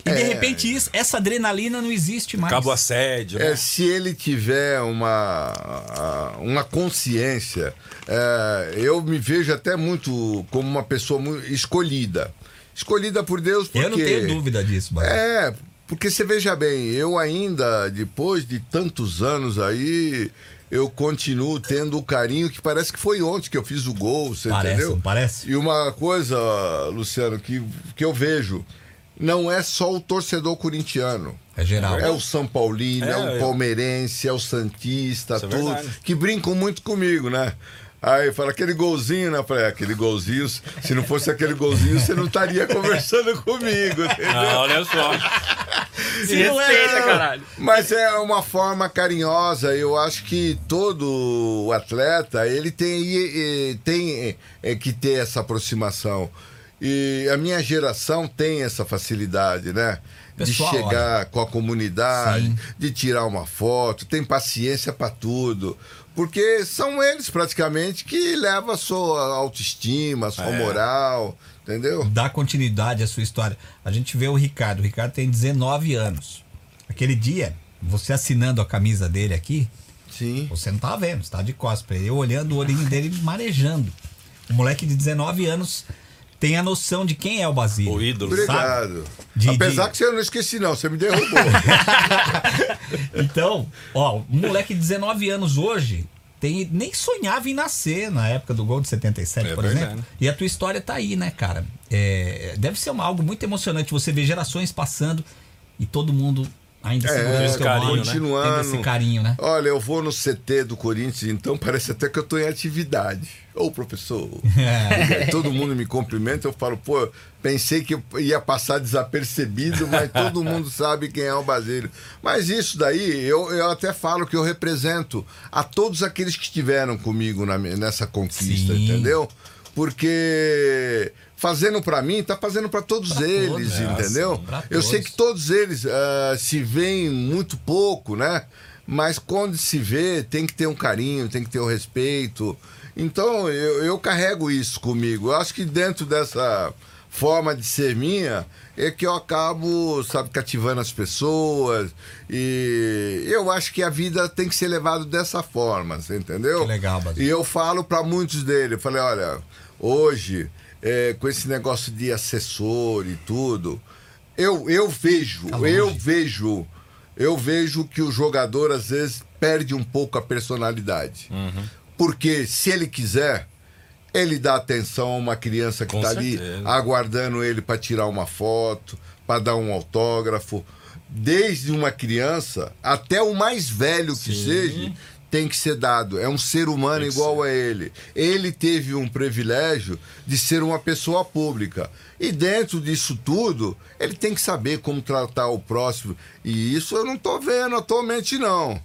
C: E de
E: É.
C: repente isso, essa adrenalina não existe mais.
D: Cabo assédio.
E: É,
D: né?
E: se ele tiver uma, uma consciência, é, eu me vejo até muito como uma pessoa escolhida. Escolhida por Deus porque...
C: Eu não tenho dúvida disso, Basílio.
E: É, porque você veja bem, eu ainda, depois de tantos anos aí, eu continuo tendo o carinho que parece que foi ontem que eu fiz o gol, você
C: Parece,
E: entendeu?
C: parece?
E: E uma coisa, Luciano, que, que eu vejo, não é só o torcedor corintiano.
C: É geral.
E: É o São Paulino, é,
D: É,
E: o
D: é.
E: palmeirense, é o Santista,
D: Isso é
E: tudo.
D: verdade.
E: que brincam muito comigo, né? Aí fala aquele golzinho, né? Eu falei, "É, aquele golzinho, se não fosse aquele golzinho, você não estaria conversando comigo, entendeu?
B: Ah,
D: olha só.
B: Se respeita, caralho.
E: Mas é uma forma carinhosa. Eu acho que todo atleta ele tem, tem é, que ter essa aproximação. E a minha geração tem essa facilidade, né?
C: Pessoal,
E: de chegar com a comunidade,
C: Sim.
E: de tirar uma foto, tem paciência para tudo. Porque são eles praticamente que levam a sua autoestima, a sua
D: É.
E: moral, entendeu?
C: Dá continuidade à sua história. A gente vê o Ricardo. O Ricardo tem 19 anos. Aquele dia, você assinando a camisa dele aqui,
E: Sim.
C: você não tava vendo, você tava de cosplay. Eu olhando o olhinho dele marejando. O moleque de 19 anos tem a noção de quem é o Basílio.
D: O ídolo.
E: Obrigado.
C: De-
E: Apesar
C: de-
E: que eu não esqueci, não, você me derrubou.
C: Então, ó, um moleque de 19 anos hoje tem, nem sonhava em nascer na época do gol de 77,
D: É
C: por
D: verdade.
C: exemplo. E a tua história tá aí, né, cara? É, deve ser uma, algo muito emocionante você ver gerações passando e todo mundo ainda
E: É,
D: esse carinho, né?
E: continuando.
C: tendo esse carinho, né?
E: Olha, eu vou no CT do Corinthians, então parece até que eu tô em atividade. Ô, professor.
C: É.
E: Todo mundo me cumprimenta, eu falo, pô, pensei que ia passar desapercebido, mas todo mundo sabe quem é o Basílio. Mas isso daí, eu, eu até falo que eu represento a todos aqueles que estiveram comigo na nessa conquista,
C: Sim.
E: entendeu? Porque fazendo pra mim, tá fazendo pra todos
C: Pra
E: eles,
C: todos, é,
E: entendeu?
C: sim, pra
E: eu sei que todos eles ah, se veem muito pouco, né? Mas quando se vê, tem que ter um carinho, tem que ter o respeito. Então, eu, eu carrego isso comigo. Eu acho que dentro dessa forma de ser minha, é que eu acabo, sabe, cativando as pessoas. E eu acho que a vida tem que ser levada dessa forma, você entendeu?
C: Que legal, Basílio.
E: E eu falo para muitos deles, eu falei, olha, hoje, é, com esse negócio de assessor e tudo, eu, eu vejo,
C: Tá
E: eu vejo, eu vejo que o jogador às vezes perde um pouco a personalidade. Porque se ele quiser, ele dá atenção a uma criança que está ali aguardando ele para tirar uma foto, para dar um autógrafo. Desde uma criança até o mais velho que seja, tem que ser dado. É um ser humano igual a ele. Ele teve um privilégio de ser uma pessoa pública. E dentro disso tudo, ele tem que saber como tratar o próximo. E isso eu não estou vendo atualmente, não.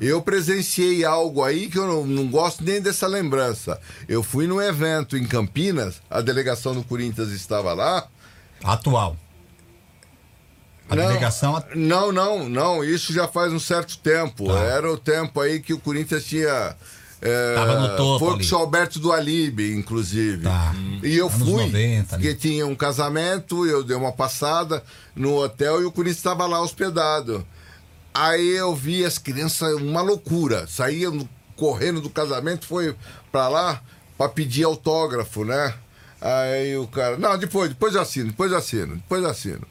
E: Eu presenciei algo aí que eu não, não gosto nem dessa lembrança. Eu fui num evento em Campinas, a delegação do Corinthians estava lá.
C: Atual. A
E: Não,
C: delegação
E: Não, não, não. Isso já faz um certo tempo.
C: Tá.
E: Era o tempo aí que o Corinthians tinha. é,
C: Tava no topo
E: Foi com
C: ali.
E: o Alberto do Alibe, inclusive.
C: Tá.
E: E eu
C: Anos
E: fui,
C: 90 ali.
E: porque tinha um casamento, eu dei uma passada no hotel e o Corinthians estava lá hospedado. Aí eu vi as crianças, uma loucura. Saíam correndo do casamento, foi pra lá pra pedir autógrafo, né? Aí o cara, não, depois, depois eu assino, depois eu assino, depois eu assino.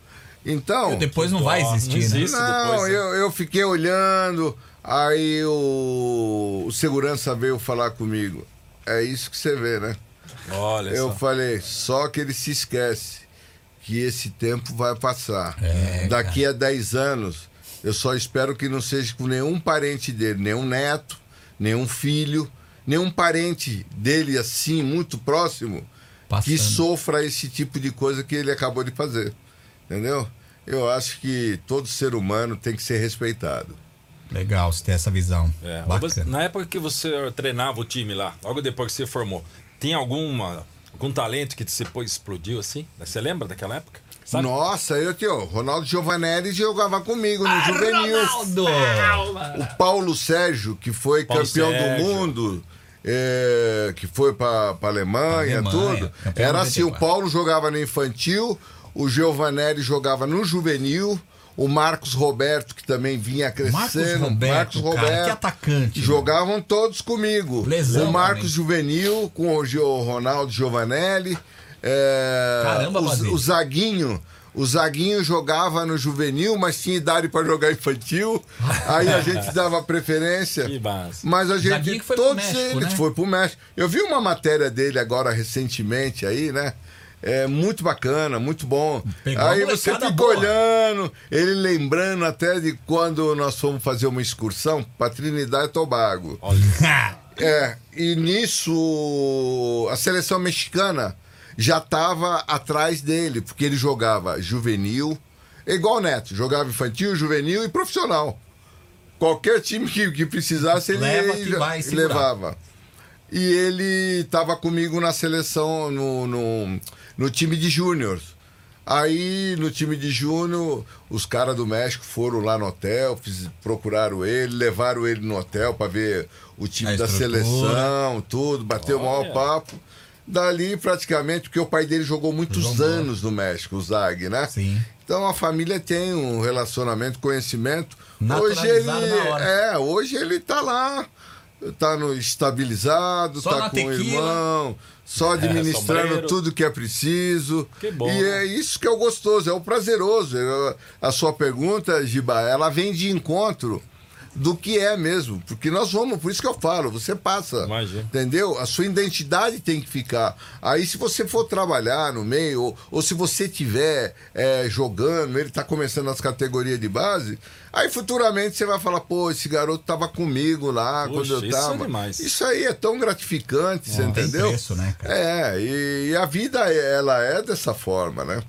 E: Então.
C: Depois não vai existir,
D: não
C: né?
D: existe. Isso
E: Não,
D: depois,
E: eu, eu fiquei olhando, aí o, o segurança veio falar comigo. É isso que você vê, né?
D: Olha
E: Eu
D: só.
E: falei, só que ele se esquece que esse tempo vai passar.
C: É,
E: Daqui a 10 anos, eu só espero que não seja com nenhum parente dele, nenhum neto, nenhum filho, nenhum parente dele assim, muito próximo, que
C: Passando.
E: sofra esse tipo de coisa que ele acabou de fazer. Entendeu? Eu acho que todo ser humano tem que ser respeitado.
C: Legal você ter essa visão.
D: É,
C: Bacana.
D: você- na época que você treinava o time lá, logo depois que você formou, tem alguma, algum talento que você pôs, explodiu assim? Você lembra daquela época? Sabe?
E: Nossa, eu tinha o Ronaldo Giovanelli jogava comigo no Juvenil.
C: Ronaldo!
E: O Paulo Sérgio, que foi
D: Paulo
E: campeão
D: Sérgio.
E: do mundo, é, que foi para Alemanha,
C: Alemanha,
E: tudo. Era assim: o
C: 94.
E: Paulo jogava no infantil, o Giovanelli jogava no juvenil, o Marcos Roberto, que também vinha
C: Marcos
E: crescendo.
C: Roberto,
E: Marcos
C: cara,
E: Roberto.
C: que atacante. né?
E: Jogavam todos comigo.
C: Lesão
E: o Marcos
C: também.
E: Juvenil com o Ronaldo Giovanelli. é,
C: Caramba,
E: o, o Zaguinho. O Zaguinho jogava no juvenil, mas tinha idade para jogar infantil. Aí a gente dava preferência.
D: Que massa.
E: Mas a gente,
C: Zaguinho que foi pro
E: todos
C: México,
E: eles
C: né?
E: foi pro México. Eu vi uma matéria dele agora recentemente aí, né? É muito bacana, muito bom.
C: Pegou
E: Aí você fica
C: boa.
E: olhando, ele lembrando até de quando nós fomos fazer uma excursão para Trinidade e Tobago. É, e nisso a seleção mexicana já estava atrás dele, porque ele jogava juvenil, igual o Neto, jogava infantil, juvenil e profissional. Qualquer time que, que precisasse, ele,
C: Leva que vai
E: levava. E ele estava comigo na seleção, no, no, no time de júniors. Aí, no time de júnior, os caras do México foram lá no hotel, fiz- procuraram ele, levaram ele no hotel para ver o time
C: A
E: da
C: estrutura.
E: seleção, tudo, bateu o maior papo. Dali, praticamente, porque o pai dele jogou muitos
C: Jogou.
E: anos no México, o Zag, né?
C: Sim.
E: Então a família tem um relacionamento, conhecimento. Hoje ele,
C: Naturalizado na hora.
E: é, hoje ele tá lá, tá no estabilizado,
C: Só
E: tá com o
C: tequila.
E: irmão, só administrando
D: sombreiro.
E: tudo que é preciso.
D: Que bom,
E: E
D: né?
E: é isso que é o gostoso, é o prazeroso. Eu- A sua pergunta, Giba, ela vem de encontro do que é mesmo, porque nós vamos, por isso que eu falo, você passa,
D: Imagina.
E: entendeu? A sua identidade tem que ficar. Aí se você for trabalhar no meio, ou, ou se você tiver é, jogando, ele tá começando nas categorias de base, aí futuramente você vai falar, pô, esse garoto tava comigo lá
D: Puxa,
E: quando eu
D: isso é
E: tava.
D: demais.
E: Isso aí é tão gratificante, você
C: Não tem
E: entendeu?
C: preço, né, cara?
E: É, e, e a vida ela é dessa forma, né?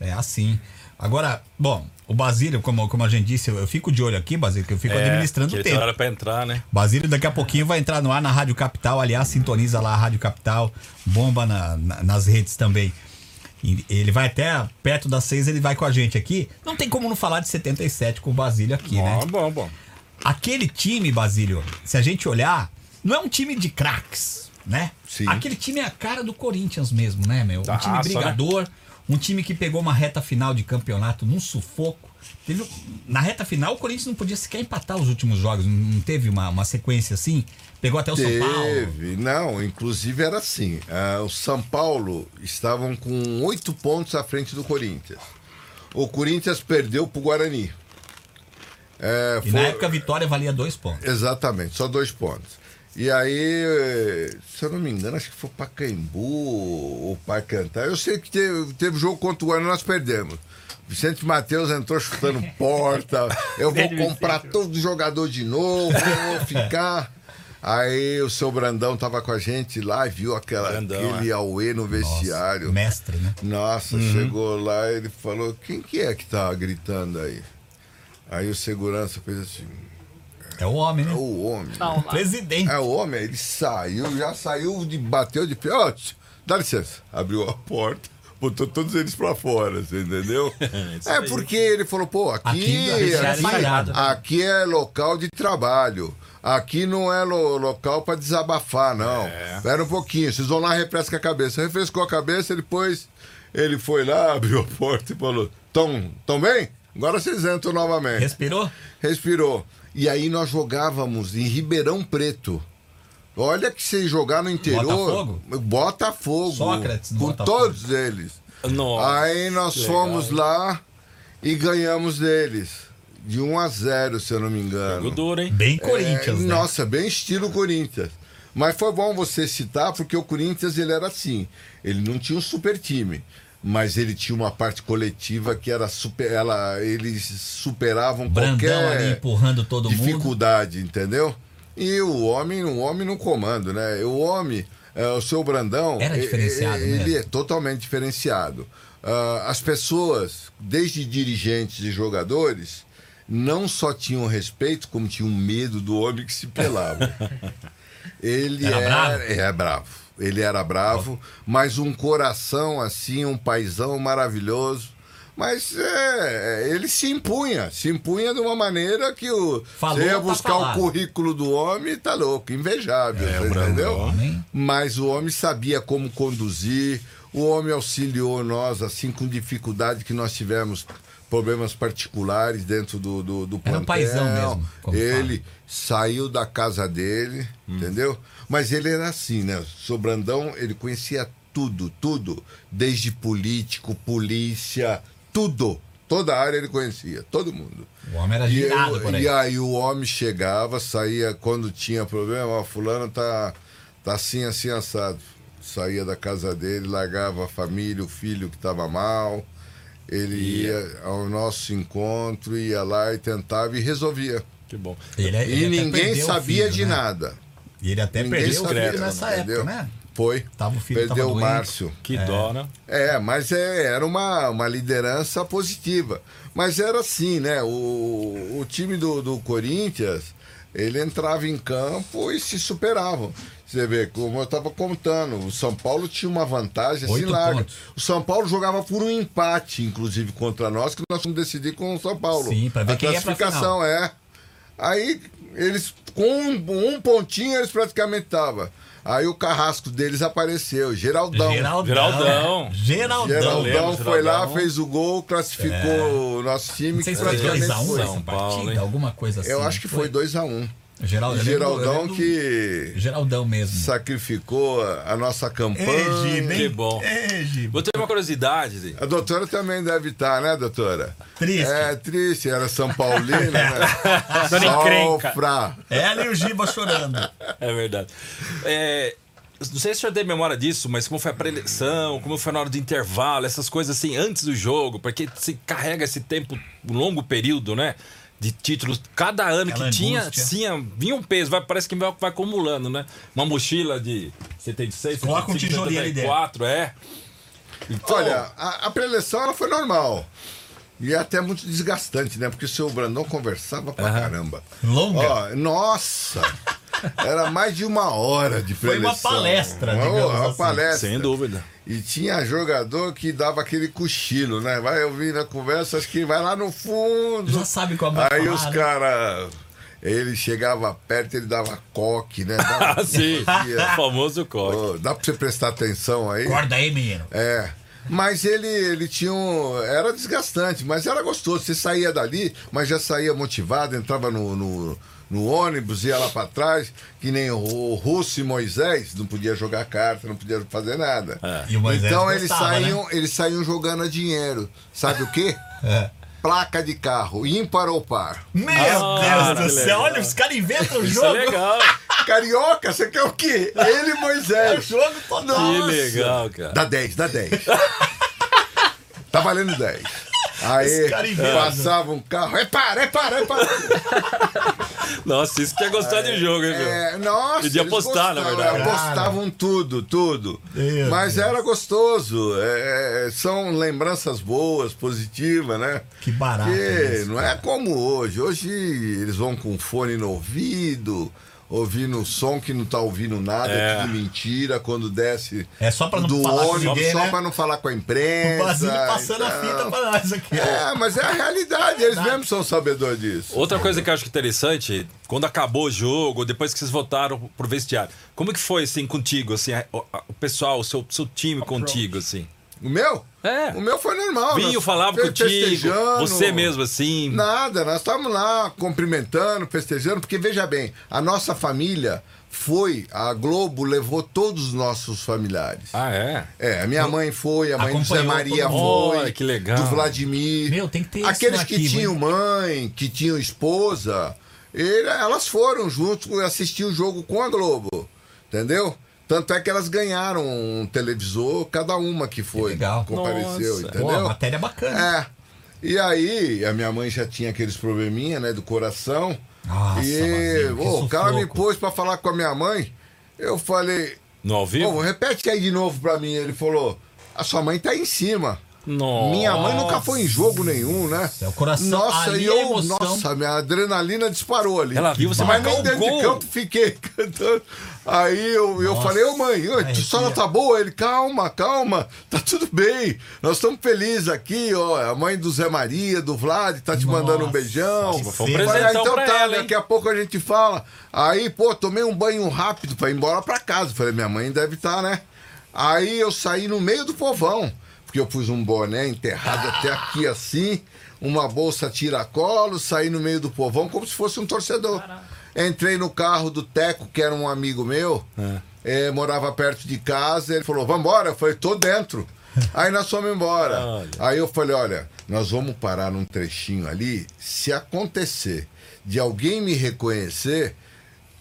C: É assim. Agora, bom, o Basílio, como, como a gente disse, eu, eu fico de olho aqui, Basílio, que eu fico administrando
D: que
C: o
D: tem
C: tempo.
D: hora pra entrar, né?
C: Basílio daqui a pouquinho vai entrar no ar na Rádio Capital. Aliás, sintoniza lá a Rádio Capital, bomba na- na- nas redes também. E Ele vai até perto das seis, ele vai com a gente aqui. Não tem como não falar de 77 com o Basílio aqui, né?
D: Bom, bom, bom.
C: Aquele time, Basílio, se a gente olhar, não é um time de craques, né?
E: Sim.
C: Aquele time é a cara do Corinthians mesmo, né, meu? Um
D: Da
C: time
D: raça, né?
C: Um time que pegou uma reta final de campeonato num sufoco. Teve, na reta final, o Corinthians não podia sequer empatar os últimos jogos, não teve uma, uma sequência assim. Pegou até o São Paulo.
E: Teve, não, inclusive era assim. ah, o São Paulo estavam com oito pontos à frente do Corinthians. O Corinthians perdeu pro Guarani. É,
C: E
E: foi-
C: na época a vitória valia dois pontos.
E: Exatamente, só dois pontos. E aí, se eu não me engano, acho que foi Pacaembu ou Pacantar. Eu sei que teve, teve jogo contra o Guarani, nós perdemos. Vicente Matheus entrou chutando porta. Eu vou comprar todo jogador de novo, eu vou ficar. Aí o seu Brandão tava com a gente lá e viu aquela,
D: Brandão,
E: aquele
D: é.
E: auê no vestiário.
C: Mestre, né?
E: Nossa, chegou lá e ele falou: quem que é que tá gritando aí? Aí o segurança fez assim:
C: É o homem,
E: é
C: né?
E: o homem.
C: O presidente.
E: É o homem, ele saiu, já saiu, de, bateu de pé. Ó, dá licença. Abriu a porta, botou todos eles pra fora, você entendeu? é porque ele falou, pô, aqui,
C: Aqui,
E: aqui,
C: é espalhado.
E: aqui é local de trabalho. Aqui não é lo- local pra desabafar, não. Espera um pouquinho, vocês vão lá e refresca a cabeça. Refrescou a cabeça, depois ele foi lá, abriu a porta e falou: Tão, tão bem? Agora vocês entram novamente.
C: Respirou?
E: Respirou. E aí nós jogávamos em Ribeirão Preto. Olha que se jogar no interior.
C: Botafogo?
E: Botafogo.
C: Sócrates
E: Com
C: Botafogo.
E: todos eles.
D: Nossa,
E: aí nós
D: legal,
E: fomos lá e ganhamos deles. De 1 a 0, se eu não me engano.
D: Jogo duro, hein?
C: Bem Corinthians,
E: É,
C: né?
E: Nossa, bem estilo Corinthians. Mas foi bom você citar, porque o Corinthians ele era assim. Ele não tinha um super time, mas ele tinha uma parte coletiva que era super. Ela, eles superavam
C: Brandão
E: qualquer
C: ali empurrando todo mundo.
E: dificuldade, entendeu? E o homem, o homem no comando, né? O homem, é, o seu Brandão.
C: Era diferenciado,
E: Ele
C: né?
E: é totalmente diferenciado. Ah, as pessoas, desde dirigentes e jogadores, não só tinham respeito, como tinham medo do homem que se pelava. Ele
C: Era bravo?
E: É bravo. Ele era bravo, mas um coração assim, um paizão maravilhoso. Mas é, ele se impunha, se impunha de uma maneira que o.
C: Falou,
E: você ia
C: tá
E: buscar
C: falado.
E: o currículo do homem, tá louco, invejável,
D: É,
E: entendeu?
C: Homem.
E: Mas o homem sabia como conduzir, o homem auxiliou nós, assim, com dificuldade que nós tivemos problemas particulares dentro do, do, do
C: Era um paizão mesmo,
E: Ele saiu da casa dele,
C: Hum.
E: entendeu? Mas ele era assim, né? O seu Brandão, ele conhecia tudo, tudo. Desde político, polícia, tudo. Toda a área ele conhecia, todo mundo.
C: O homem era
E: E,
C: girado
E: eu-
C: por aí.
E: e aí o homem chegava, saía quando tinha problema, ó, fulano tá, tá assim, assim, assado. saía da casa dele, largava a família, o filho que estava mal. Ele ia ao nosso encontro, ia lá e tentava e resolvia.
D: Que bom.
C: Ele, é- ele
E: E ninguém sabia
C: filho,
E: de
C: né?
E: nada.
C: E ele até
E: Ninguém
C: perdeu o filho nessa
E: entendeu?
C: época, né?
E: Foi.
C: Tava o filho
E: Perdeu
C: tava
E: o
C: doente.
E: Márcio.
D: Que dó, né?
E: É, mas é, era uma, uma liderança positiva. Mas era assim, né? O, o time do, do Corinthians, ele entrava em campo e se superavam. Você vê, como eu estava contando, o São Paulo tinha uma vantagem assim larga.
C: pontos.
E: O São Paulo jogava por um empate, inclusive, contra nós, que nós fomos decidir com o São Paulo.
C: Sim, pra ver
E: A
C: quem ia pra
E: classificação é. Aí, eles, com um, um pontinho, eles praticamente estavam. Aí o carrasco deles apareceu, Geraldão.
C: Geraldão.
D: Geraldão.
C: é. Geraldão.
E: Geraldão foi lá, fez o gol, classificou o nosso time.
C: Não sei se foi
E: praticamente
C: 2x1
E: foi.
C: essa
D: São Paulo,
C: partida,
D: hein?
C: alguma coisa assim.
E: Eu acho que foi 2x1.
C: Geral, eu lembro- eu
E: Geraldão
C: lembro-
E: que
C: Geraldão mesmo.
E: sacrificou a nossa campanha.
C: Hein?
D: Que bom.
C: Ei, Giba.
D: Vou ter uma curiosidade.
E: A doutora também deve estar, né, doutora?
C: Triste.
E: É, triste, era São Paulina, né?
B: Dona encrenca.
C: Ela e o Giba chorando.
D: É verdade. É, não sei se o senhor tem memória disso, mas como foi a preleção, como foi na hora do intervalo, essas coisas assim, antes do jogo, porque se carrega esse tempo, um longo período, né? De títulos, cada ano
C: Aquela
D: que tinha, tinha, vinha um peso, vai, parece que vai, vai acumulando, né? Uma mochila de 76,
C: Coloca um
D: 75,
C: tijolinho ali dentro.
D: 74, é. Então,
E: Olha, a, a preleção ela foi normal. E é até muito desgastante, né? Porque o seu Brandão conversava pra caramba.
C: Longa.
E: Ó, nossa! Era mais de uma hora de
C: Foi
E: preleção.
C: uma palestra,
E: Uma-
C: digamos
E: uma
C: assim.
E: palestra.
D: sem dúvida.
E: E tinha jogador que dava aquele cochilo, né? Vai ouvir na conversa, acho que vai lá no fundo.
C: Já sabe como vai
E: Aí
C: falar,
E: os caras. Ele chegava perto, ele dava coque, né? Dava-
D: Ah, sim. O famoso corte.
E: "Ô, dá pra você prestar atenção aí?
C: Acorda aí, menino.
E: É. Mas ele, ele tinha um. Era desgastante, mas era gostoso. Você saía dali, mas já saía motivado, entrava no, no, no ônibus, ia lá pra trás, que nem o Russo e Moisés, não podia jogar carta, não podia fazer nada.
C: E o Moisés
E: então eles
C: gostava,
E: saíam, eles saíam jogando a dinheiro. Sabe o quê?
C: É.
E: Placa de carro, ímpar ou par.
C: Meu
D: Ah,
C: Deus do céu,
D: legal.
C: olha, os caras inventam o
D: Isso
C: jogo.
D: é legal.
E: Carioca, você quer o quê? Ele e
C: É o
E: Moisés.
C: jogo total.
D: Que
E: Nossa.
D: legal, cara.
E: Dá 10, dá 10. tá valendo 10. Aí passava um carro. É para, é para, é para.
D: Nossa, isso que é gostar de jogo, hein, meu?
E: É, nossa.
D: E de apostar, na
E: gostavam,
D: verdade.
E: Apostavam tudo, tudo.
C: Meu
E: Mas
C: Deus.
E: era gostoso. é, são lembranças boas, positivas, né?
C: Que barato
E: Porque
C: isso,
E: não é como hoje. Hoje eles vão com fone no ouvido. Ouvindo som que não tá ouvindo nada, é,
D: É.
E: tudo mentira, quando desce
C: É só pra não
E: do
C: falar com
E: ônibus,
C: ninguém,
E: só
C: né?
E: pra não falar com a
C: O
E: imprensa.
C: Basílio passando a
E: então.
C: fita pra nós aqui.
E: É, mas é a realidade, eles mesmos são sabedores disso.
D: Outra coisa que eu acho que interessante, quando acabou o jogo, depois que vocês voltaram pro vestiário, como que foi, assim, contigo, assim, a- o, a- o pessoal, o seu, seu time contigo, assim?
E: O meu?
D: É.
E: O meu foi normal.
D: Vinho, falava contigo,
E: festejando.
D: você mesmo, assim.
E: Nada, nós estávamos lá cumprimentando, festejando, porque veja bem, a nossa família foi, a Globo levou todos os nossos familiares.
D: Ah, é?
E: É, a minha mãe foi, a mãe do Zé Maria foi,
D: Olha, que legal.
E: do Vladimir.
C: Meu, tem que ter isso
E: Aqueles que
C: arquivo,
E: tinham
C: hein?
E: mãe, que tinham esposa, ele- elas foram juntos assistir o jogo com a Globo, entendeu? Tanto é que elas ganharam um televisor, cada uma que foi,
C: legal.
E: compareceu,
D: Nossa.
E: entendeu?
C: Pô, matéria bacana.
E: É. E aí, a minha mãe já tinha aqueles probleminha, né, do coração.
C: Nossa,
E: e
C: que
E: o cara me pôs pra falar com a minha mãe. Eu falei,
D: No ao vivo?
E: repete aí de novo pra mim. Ele falou: a sua mãe tá em cima.
D: Nossa.
E: Minha mãe nunca foi em jogo nenhum, né?
C: É, o coração-
E: Nossa,
C: ali
E: e
C: a
E: eu,
C: emoção.
E: nossa, minha adrenalina disparou ali.
D: Ela viu você
E: Mas nem dentro
D: gol.
E: de campo fiquei cantando. Aí eu, eu
C: Nossa,
E: falei, ô mãe, a sola tá boa? Ele, calma, calma, tá tudo bem. Nós estamos felizes aqui, ó. A mãe do Zé Maria, do Vlad, tá te mandando um
C: Nossa,
E: beijão.
D: Foi um
C: Falei,
E: ah, então tá,
D: ela,
E: daqui a pouco a gente fala. Aí, pô, tomei um banho rápido pra ir embora pra casa. Falei, minha mãe deve estar, né? Aí eu saí no meio do povão, porque eu pus um boné enterrado até aqui assim, uma bolsa tiracolo, saí no meio do povão como se fosse um torcedor. Entrei no carro do Teco, que era um amigo meu, eh, morava perto de casa, ele falou, vambora? Eu falei, tô dentro. Aí nós fomos embora.
D: Olha.
E: Aí eu falei, olha, nós vamos parar num trechinho ali, se acontecer de alguém me reconhecer,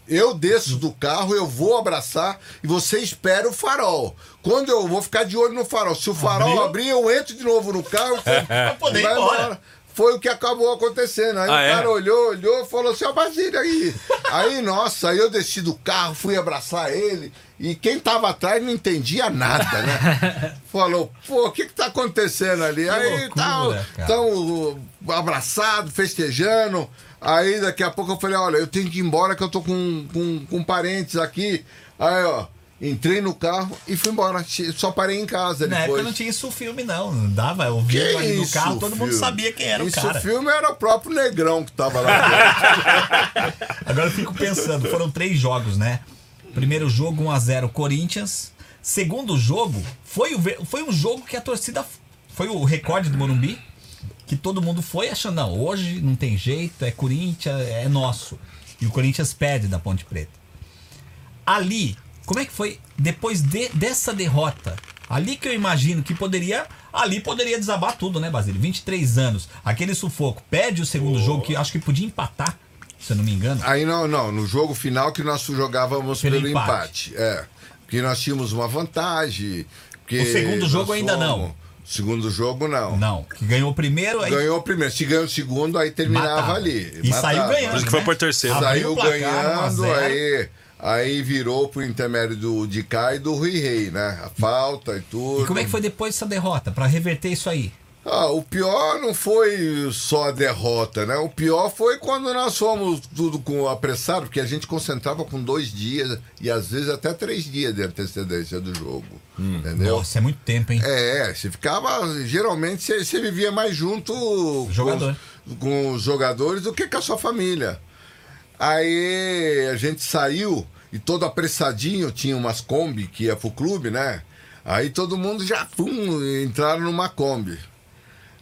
E: Eu desço do carro, eu vou abraçar e você espera o farol. Quando eu vou ficar de olho no farol. Se o farol
C: Abriu?
E: abrir, eu entro de novo no carro.
C: Pra poder ir
E: vai
C: embora.
E: Foi o que acabou acontecendo. Aí
D: Ah,
E: o
D: é?
E: cara olhou, olhou falou assim: Ó, Basílio aí. aí, nossa, aí eu desci do carro, fui abraçar ele. E quem tava atrás não entendia nada, né? Falou, pô, o que que tá acontecendo ali? aí
C: loucura,
E: tal, tão abraçado, festejando. Aí daqui a pouco eu falei, olha, eu tenho que ir embora que eu tô com, com, com parentes aqui. Aí, ó, entrei no carro e fui embora. Só parei em casa
C: Na
E: depois.
C: época não tinha isso filme, não. Não dava, eu vi ali no
E: isso,
C: carro, todo mundo
E: filme?
C: sabia quem era
E: isso
C: o cara.
E: filme era o próprio Negrão que tava lá.
C: Agora eu fico pensando, foram três jogos, né? Primeiro jogo 1x0 Corinthians. Segundo jogo, foi, o, foi um jogo que a torcida. Foi o recorde do Morumbi. Que todo mundo foi achando, não, hoje não tem jeito, é Corinthians, é nosso. E o Corinthians perde da Ponte Preta. Ali, como é que foi depois de- dessa derrota? Ali que eu imagino que poderia. Ali poderia desabar tudo, né, Basílio? 23 anos, aquele sufoco. Perde o segundo jogo, que acho que podia empatar, se eu não me engano.
E: Aí não, não, no jogo final que nós jogávamos
C: Pelo
E: pelo,
C: empate.
E: empate. É. Porque nós tínhamos uma vantagem.
C: O segundo jogo ainda não.
E: Segundo jogo não.
C: Não, que ganhou o primeiro, aí
E: Ganhou o primeiro. Se ganhou o segundo, aí terminava
C: Matava.
E: ali.
C: E saiu ganhando.
D: Por isso que foi
C: né?
D: por terceiro.
E: Saiu
C: o placar,
E: ganhando,
C: 1 a 0.
E: aí, aí virou pro intermédio do, de cá e do Rui Rei, né? A falta e tudo.
C: E como é que foi depois dessa derrota, Pra reverter isso aí?
E: Ah, o pior não foi só a derrota, né? O pior foi quando nós fomos tudo com apressado, porque a gente concentrava com dois dias e às vezes até três dias de antecedência do jogo. Entendeu?
C: Nossa, é muito tempo, hein?
E: É, você ficava. Geralmente você, você vivia mais junto. Com, os, com os jogadores do que com a sua família. Aí a gente saiu e todo apressadinho, tinha umas Kombi que ia pro clube, né? Aí todo mundo já pum, entraram numa Kombi.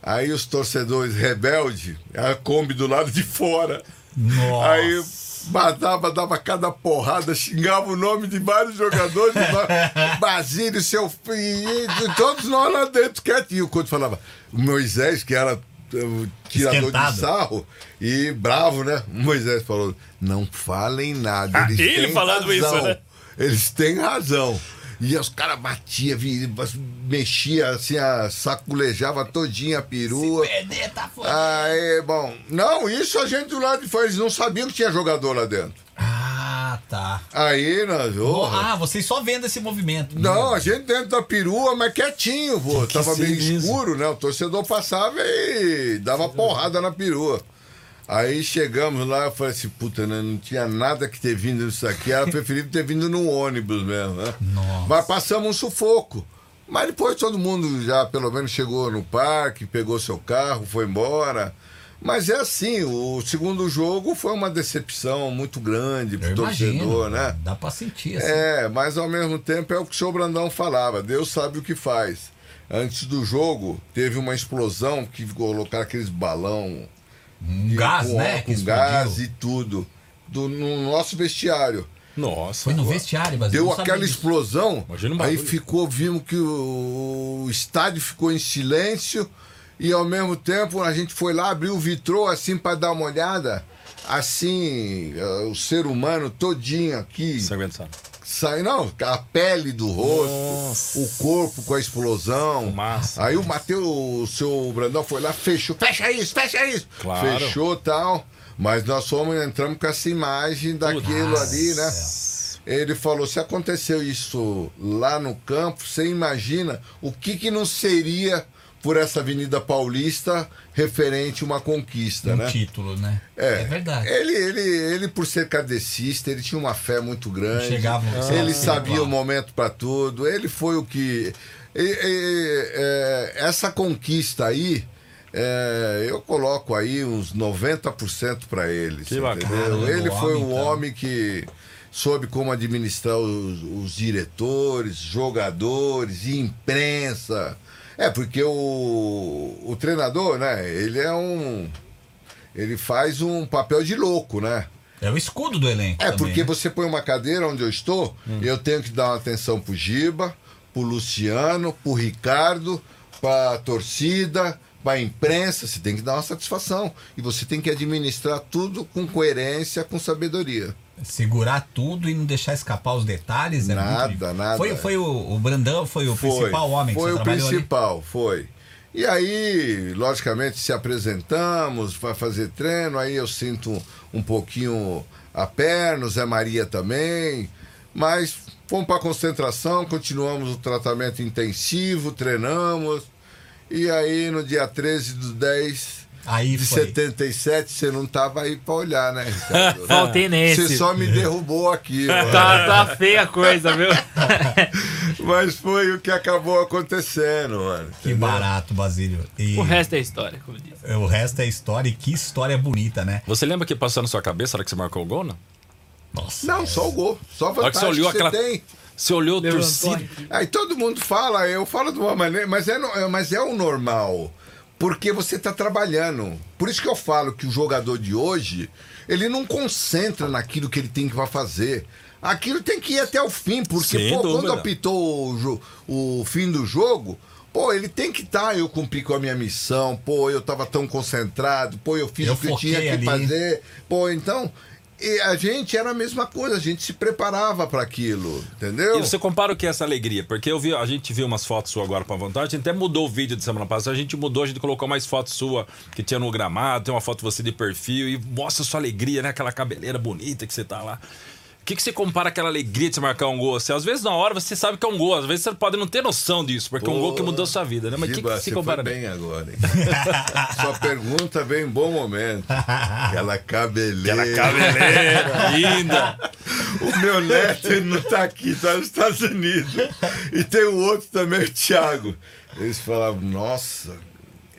E: Aí os torcedores rebeldes, a Kombi do lado de fora.
C: Nossa.
E: Aí matava, dava cada porrada, xingava o nome de vários jogadores. ba- Basílio, seu filho, todos nós lá dentro quietinho. Quando falava, o Moisés, que era uh, tirador
C: Esquentado.
E: de sarro e bravo, né? O Moisés falou: não falem nada.
D: Ah,
E: Eles
D: ele
E: têm
D: falando isso,
E: razão.
D: né?
E: Eles têm razão. E os caras batiam, mexia assim, a, saculejava todinha a perua.
C: Perder, tá foda.
E: Aí, bom, não, isso a gente do lado de fora, eles não sabiam que tinha jogador lá dentro.
C: Ah, tá.
E: Aí nós, porra.
C: Ah, vocês só vendo esse movimento.
E: Não, a gente dentro da perua, mas quietinho, pô. Tava meio escuro, né? O torcedor passava e dava porrada na perua. Aí chegamos lá, eu falei assim, puta, né? não tinha nada que ter vindo nisso aqui, era preferível ter vindo no ônibus mesmo, né?
C: Nossa.
E: Mas passamos um sufoco. Mas depois todo mundo já pelo menos chegou no parque, pegou seu carro, foi embora. Mas é assim, o segundo jogo foi uma decepção muito grande pro
C: Eu imagino.
E: torcedor, né?
C: Dá pra sentir, assim.
E: É, mas ao mesmo tempo é o que o senhor Brandão falava, Deus sabe o que faz. Antes do jogo, teve uma explosão que colocaram aqueles balão
C: Um gás,
E: com,
C: né?
E: com gás e tudo do, no nosso vestiário.
D: Nossa.
C: Foi no vestiário, mas
E: Deu aquela explosão,
D: Imagina o
E: aí ficou, vimos que o, o estádio ficou em silêncio e ao mesmo tempo a gente foi lá, abriu o vitrô assim para dar uma olhada. Assim, eh, o ser humano todinho aqui,
D: Sanguentado.
E: Sai, não, a pele do rosto, o corpo com a explosão.
D: Fumaça.
E: Aí o Matheus, o seu Brandão foi lá, fechou, fecha isso, fecha isso.
D: Claro.
E: Fechou tal. Mas nós fomos, entramos com essa imagem daquilo
C: Nossa.
E: ali, né? Ele falou: se aconteceu isso lá no campo, você imagina o que, que não seria por essa Avenida Paulista referente a uma conquista,
C: Um
E: né?
C: título, né?
E: É,
C: verdade.
E: Ele, ele, ele, por ser kardecista, ele tinha uma fé muito grande.
C: Chegava-
E: ele
C: Ah,
E: sabia o momento para tudo. Ele foi o que. e- e- é, essa conquista aí, é, eu coloco aí uns 90% para ele.
D: Que bacana.
E: entendeu?
C: Caramba,
E: Ele
C: o
E: foi
C: homem,
E: um
C: então.
E: homem que soube como administrar os, os diretores, jogadores, imprensa. É, porque o, o treinador, né, ele é um. Ele faz um papel de louco, né?
C: É o escudo do elenco.
E: É,
C: também,
E: porque
C: né?
E: você põe uma cadeira onde eu estou, eu tenho que dar uma atenção pro Giba, pro Luciano, pro Ricardo, pra torcida, pra imprensa. Você tem que dar uma satisfação. E você tem que administrar tudo com coerência, com sabedoria.
C: Segurar tudo e não deixar escapar os detalhes. É
E: Nada, nada.
C: Foi, foi o, o Brandão, foi o
E: Foi,
C: principal homem que
E: Foi o
C: trabalhou ali?
E: principal, foi. E aí, logicamente, se apresentamos, vai fazer treino, aí eu sinto um, pouquinho a perna, o Zé Maria também, mas fomos para concentração, continuamos o tratamento intensivo, treinamos, e aí no dia 13 do 10
C: Aí
E: de
C: foi.
E: 77, você não tava aí para olhar, né, Ricardo?
B: Faltei nesse.
E: Você só me derrubou aqui.
B: Tá, tá feia a coisa, viu?
E: Mas foi o que acabou acontecendo, mano.
C: Que
E: entendeu?
C: barato, Basílio. E
B: o resto é história, como diz.
C: o resto é história e que história bonita, né?
D: Você lembra que passou na sua cabeça na hora que você marcou o gol, não?
C: Nossa.
E: Não, só o gol. Só a
D: que você olhou
E: que você
D: aquela.
E: tem.
D: Você olhou o torcida.
B: aqui.
E: Aí todo mundo fala, eu falo de uma maneira, mas é, é- mas é o normal. Porque você está trabalhando. Por isso que eu falo que o jogador de hoje, ele não concentra naquilo que ele tem que vai fazer. Aquilo tem que ir até o fim, porque pô, quando apitou o, o fim do jogo, pô, ele tem que estar, eu cumpri com a minha missão, pô, eu estava tão concentrado, pô, eu fiz
C: Eu
E: o que eu tinha que
C: ali.
E: fazer. Pô, então, e a gente era a mesma coisa, a gente se preparava para aquilo, entendeu?
D: E você compara o que é essa alegria? Porque eu vi, a gente viu umas fotos suas agora pra vontade, a gente até mudou o vídeo de semana passada, a gente mudou, a gente colocou mais fotos sua que tinha no gramado, tem uma foto você de perfil e mostra sua alegria, né? Aquela cabeleira bonita que você tá lá. O que, que você compara aquela alegria de você marcar um gol? Assim, às vezes na hora você sabe que é um gol, às vezes você pode não ter noção disso, porque é um gol que mudou sua vida, né? Mas o que, que você compara?
E: foi bem agora, hein? Sua pergunta vem em bom momento. Aquela cabeleira.
D: Aquela cabeleira linda.
E: O meu neto ele não tá aqui, tá nos Estados Unidos. E tem o outro também, o Thiago. Eles falavam, nossa,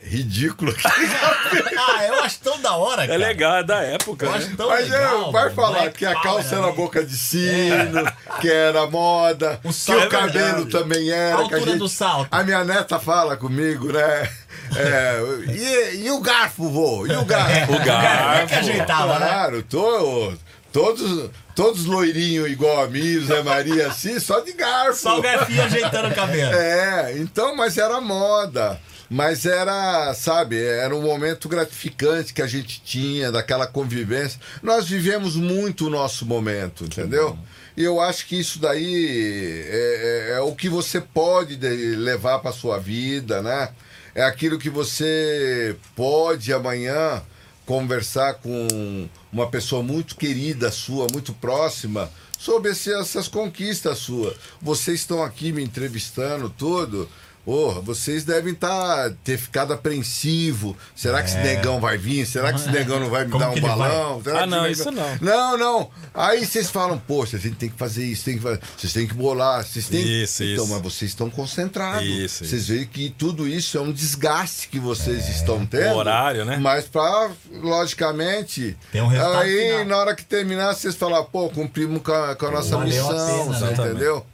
E: ridículo.
C: ah, eu acho tão da hora, cara.
D: É legal, é da época,
C: Eu
D: né?
C: acho tão
E: Mas
C: legal.
E: eu, vai
C: mano.
E: falar que a calça era
C: ali.
E: boca de sino, que era moda,
C: O
E: que o
C: é
E: cabelo
C: verdade.
E: também era.
C: A
E: que
C: altura do salto.
E: A minha neta fala comigo, né? É, e, e o garfo, vô? E o garfo?
D: O garfo.
C: É que ajeitava, né?
E: Claro, tô, todos, todos loirinhos igual a mim, Zé Maria, assim, só de garfo.
C: Só o garfinho ajeitando o cabelo.
E: É, então, mas era moda. Mas era, sabe, era um momento gratificante que a gente tinha, daquela convivência. Nós vivemos muito o nosso momento, entendeu? E eu acho que isso daí é, é- é o que você pode de- levar para sua vida, né? É aquilo que você pode amanhã conversar com uma pessoa muito querida sua, muito próxima, sobre essas conquistas suas. Vocês estão aqui me entrevistando tudo. Porra, vocês devem tá, ter ficado apreensivo. Será que esse negão vai vir? Será que esse negão não vai me
C: Como
E: dar um balão?
D: Ah, não,
E: esse
D: isso
E: negão-
D: não.
E: Não, não. Aí vocês falam, poxa, a gente tem que fazer isso, tem que fazer... vocês têm que bolar, vocês têm
D: Isso,
E: Então,
D: isso.
E: mas vocês estão concentrados.
D: Isso,
E: vocês veem que tudo isso é um desgaste que vocês estão tendo.
D: O horário, né?
E: Mas para, logicamente.
C: Tem um resultado
E: Aí,
C: final.
E: na hora que terminar, vocês falam, pô, cumprimos com a, com a nossa
C: Valeu a
E: missão,
C: pena,
E: você
C: né?
E: entendeu?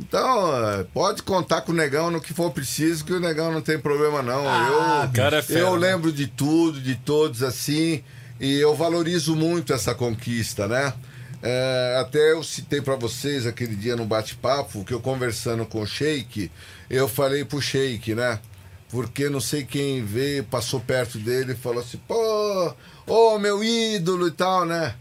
E: Então, pode contar com o negão no que for preciso, que o negão não tem problema, não.
C: Ah,
E: eu,
D: cara é fera,
E: eu
D: né?
E: lembro de tudo, de todos assim, e eu valorizo muito essa conquista, né? É, até eu citei para vocês aquele dia no bate-papo, que eu conversando com o Sheik, eu falei pro Sheik, né? Porque não sei quem veio, passou perto dele e falou assim, pô, ô meu ídolo e tal, né?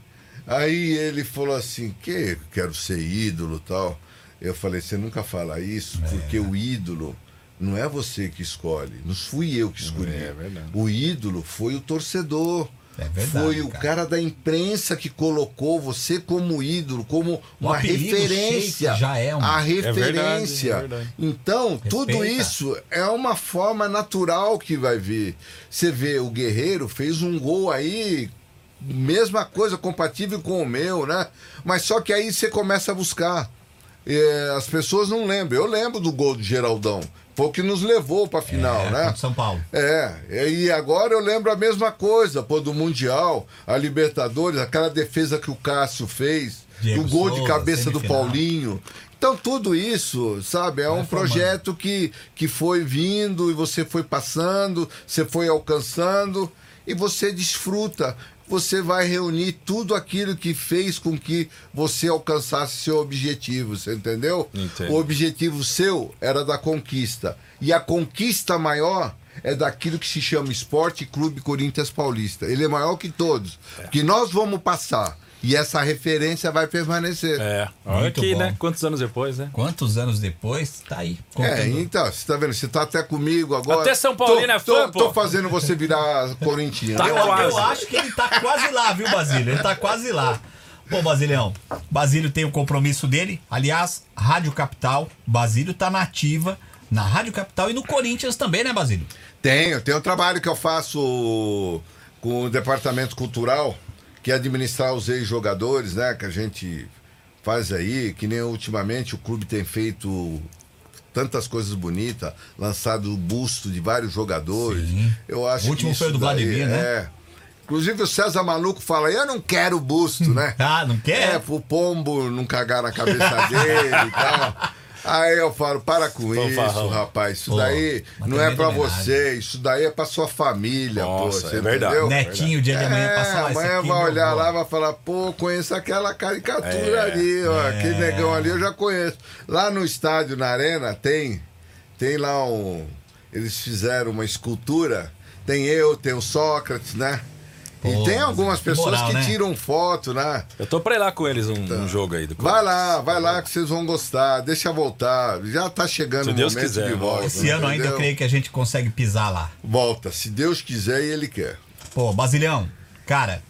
E: Aí ele falou assim, que quero ser ídolo e tal. Eu falei, você nunca fala isso, porque o ídolo não é você que escolhe, não fui eu que escolhi.
D: É verdade.
E: o ídolo foi o torcedor.
C: É verdade,
E: foi o
C: cara.
E: cara da imprensa que colocou você como ídolo, como uma referência.
C: Já é um-
E: A
D: verdade,
E: referência.
D: é verdade.
E: Então, tudo
C: Respeita.
E: isso é uma forma natural que vai vir. Você vê, o Guerreiro fez um gol aí, mesma coisa, compatível com o meu, né? Mas só que aí você começa a buscar. É, as pessoas não lembram. Eu lembro do gol do Geraldão. Foi o que nos levou pra final,
C: É,
E: né?
C: São Paulo.
E: É, e agora eu lembro a mesma coisa, pô, do Mundial, a Libertadores, aquela defesa que o Cássio fez,
C: Diego
E: o gol de cabeça do. Paulinho. Então, tudo isso, sabe, é um
C: formando.
E: projeto que, que foi vindo e você foi passando, você foi alcançando e você desfruta. Você vai reunir tudo aquilo que fez com que você alcançasse seu objetivo, você entendeu?
D: Entendo.
E: O objetivo seu era da conquista. E a conquista maior é daquilo que se chama Esporte Clube Corinthians Paulista. Ele é maior que todos. Que nós vamos passar. E essa referência vai permanecer.
D: É, olha
C: Muito
D: aqui,
C: bom.
D: né? Quantos anos depois, né?
C: Quantos anos depois, tá aí.
E: É,
C: contando.
E: então, você tá vendo? Você tá até comigo agora.
D: Até São Paulino
E: tô,
D: é fã,
E: tô,
D: pô.
E: tô fazendo você virar corintiano.
D: Tá
C: Eu, eu acho que ele tá quase lá, viu, Basílio? Ele tá quase lá. Bom, Basílio, Basílio tem o compromisso dele. Aliás, Rádio Capital, Basílio tá na ativa na Rádio Capital e no Corinthians também, né, Basílio?
E: Tenho, tem um trabalho que eu faço com o departamento cultural, que é administrar os ex-jogadores, né? Que a gente faz aí, que nem ultimamente o clube tem feito tantas coisas bonitas, lançado o busto de vários jogadores.
C: Sim.
E: Eu acho
C: O último
E: que
C: foi do Vladimir, né?
E: É. Inclusive o César Maluco fala, eu não quero busto, né?
C: Ah, não quer?
E: É, pro pombo não cagar na cabeça dele e tal. Aí eu falo, para com
D: Fanfarrão.
E: isso, rapaz. Isso
C: Pô,
E: daí não é pra
C: homenagem.
E: você, isso daí é pra sua família,
D: Nossa,
E: pô. Você
D: é verdade.
E: entendeu?
C: Netinho, dia de amanhã,
E: É,
C: passa lá. esse
E: amanhã
C: aqui,
E: vai
C: meu
E: olhar lá e vai falar, pô, conheço aquela caricatura
D: É,
E: ali, ó. Aquele negão ali eu já conheço. Lá no estádio, na arena, tem. Tem lá um. Eles fizeram uma escultura. Tem eu, tem o Sócrates, né?
C: Pô,
E: e tem algumas pessoas
C: moral,
E: que
C: né?
E: tiram foto, né?
D: Eu tô pra ir lá com eles um, um jogo aí do
E: Vai lá, vai lá que vocês vão gostar. Deixa voltar. Já tá chegando
D: Se
E: o
D: Deus
E: momento
D: quiser,
E: de volta.
C: Esse ano ainda eu
E: entendeu?
C: creio que a gente consegue pisar lá.
E: Volta, se Deus quiser e Ele quer.
C: Pô, Basilhão, cara,